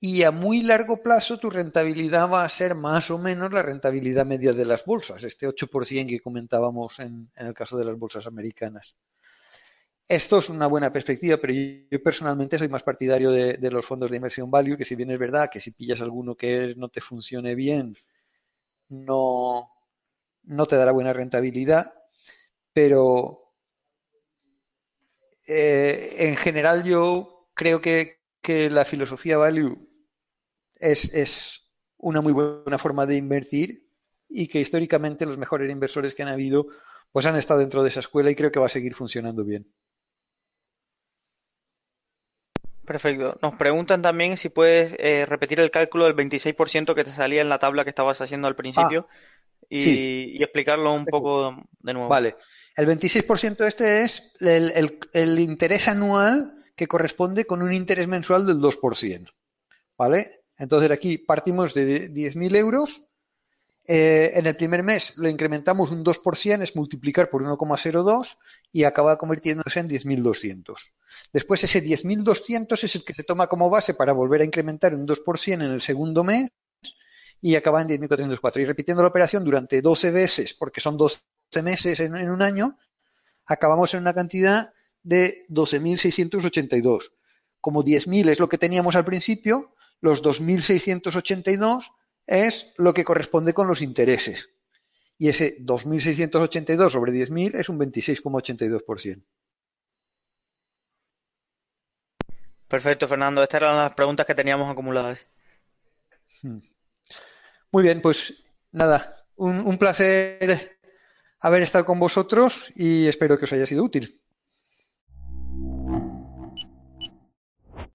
Speaker 2: y a muy largo plazo tu rentabilidad va a ser más o menos la rentabilidad media de las bolsas, este 8% que comentábamos en, el caso de las bolsas americanas. Esto es una buena perspectiva, pero yo, personalmente soy más partidario de, los fondos de inversión value, que si bien es verdad que si pillas alguno que no te funcione bien, no, no te dará buena rentabilidad, pero eh, en general yo creo que, que la filosofía value es, una muy buena forma de invertir y que históricamente los mejores inversores que han habido pues han estado dentro de esa escuela y creo que va a seguir funcionando bien.
Speaker 1: Perfecto. Nos preguntan también si puedes eh, repetir el cálculo del 26% que te salía en la tabla que estabas haciendo al principio ah, y, explicarlo un poco de nuevo.
Speaker 2: Vale. El 26% este es el, el, interés anual que corresponde con un interés mensual del 2%. ¿Vale? Entonces aquí partimos de 10.000 euros. Eh, en el primer mes lo incrementamos un 2%, es multiplicar por 1,02 y acaba convirtiéndose en 10.200. Después ese 10.200 es el que se toma como base para volver a incrementar un 2% en el segundo mes y acaba en 10.404. Y repitiendo la operación durante 12 veces, porque son 12 meses en, en un año, acabamos en una cantidad de 12.682. Como 10.000 es lo que teníamos al principio, los 2.682 es lo que corresponde con los intereses. Y ese 2.682 sobre 10.000 es un 26,82%.
Speaker 1: Perfecto, Fernando. Estas eran las preguntas que teníamos acumuladas.
Speaker 2: Hmm. Muy bien, pues nada, un, placer haber estado con vosotros y espero que os haya sido útil.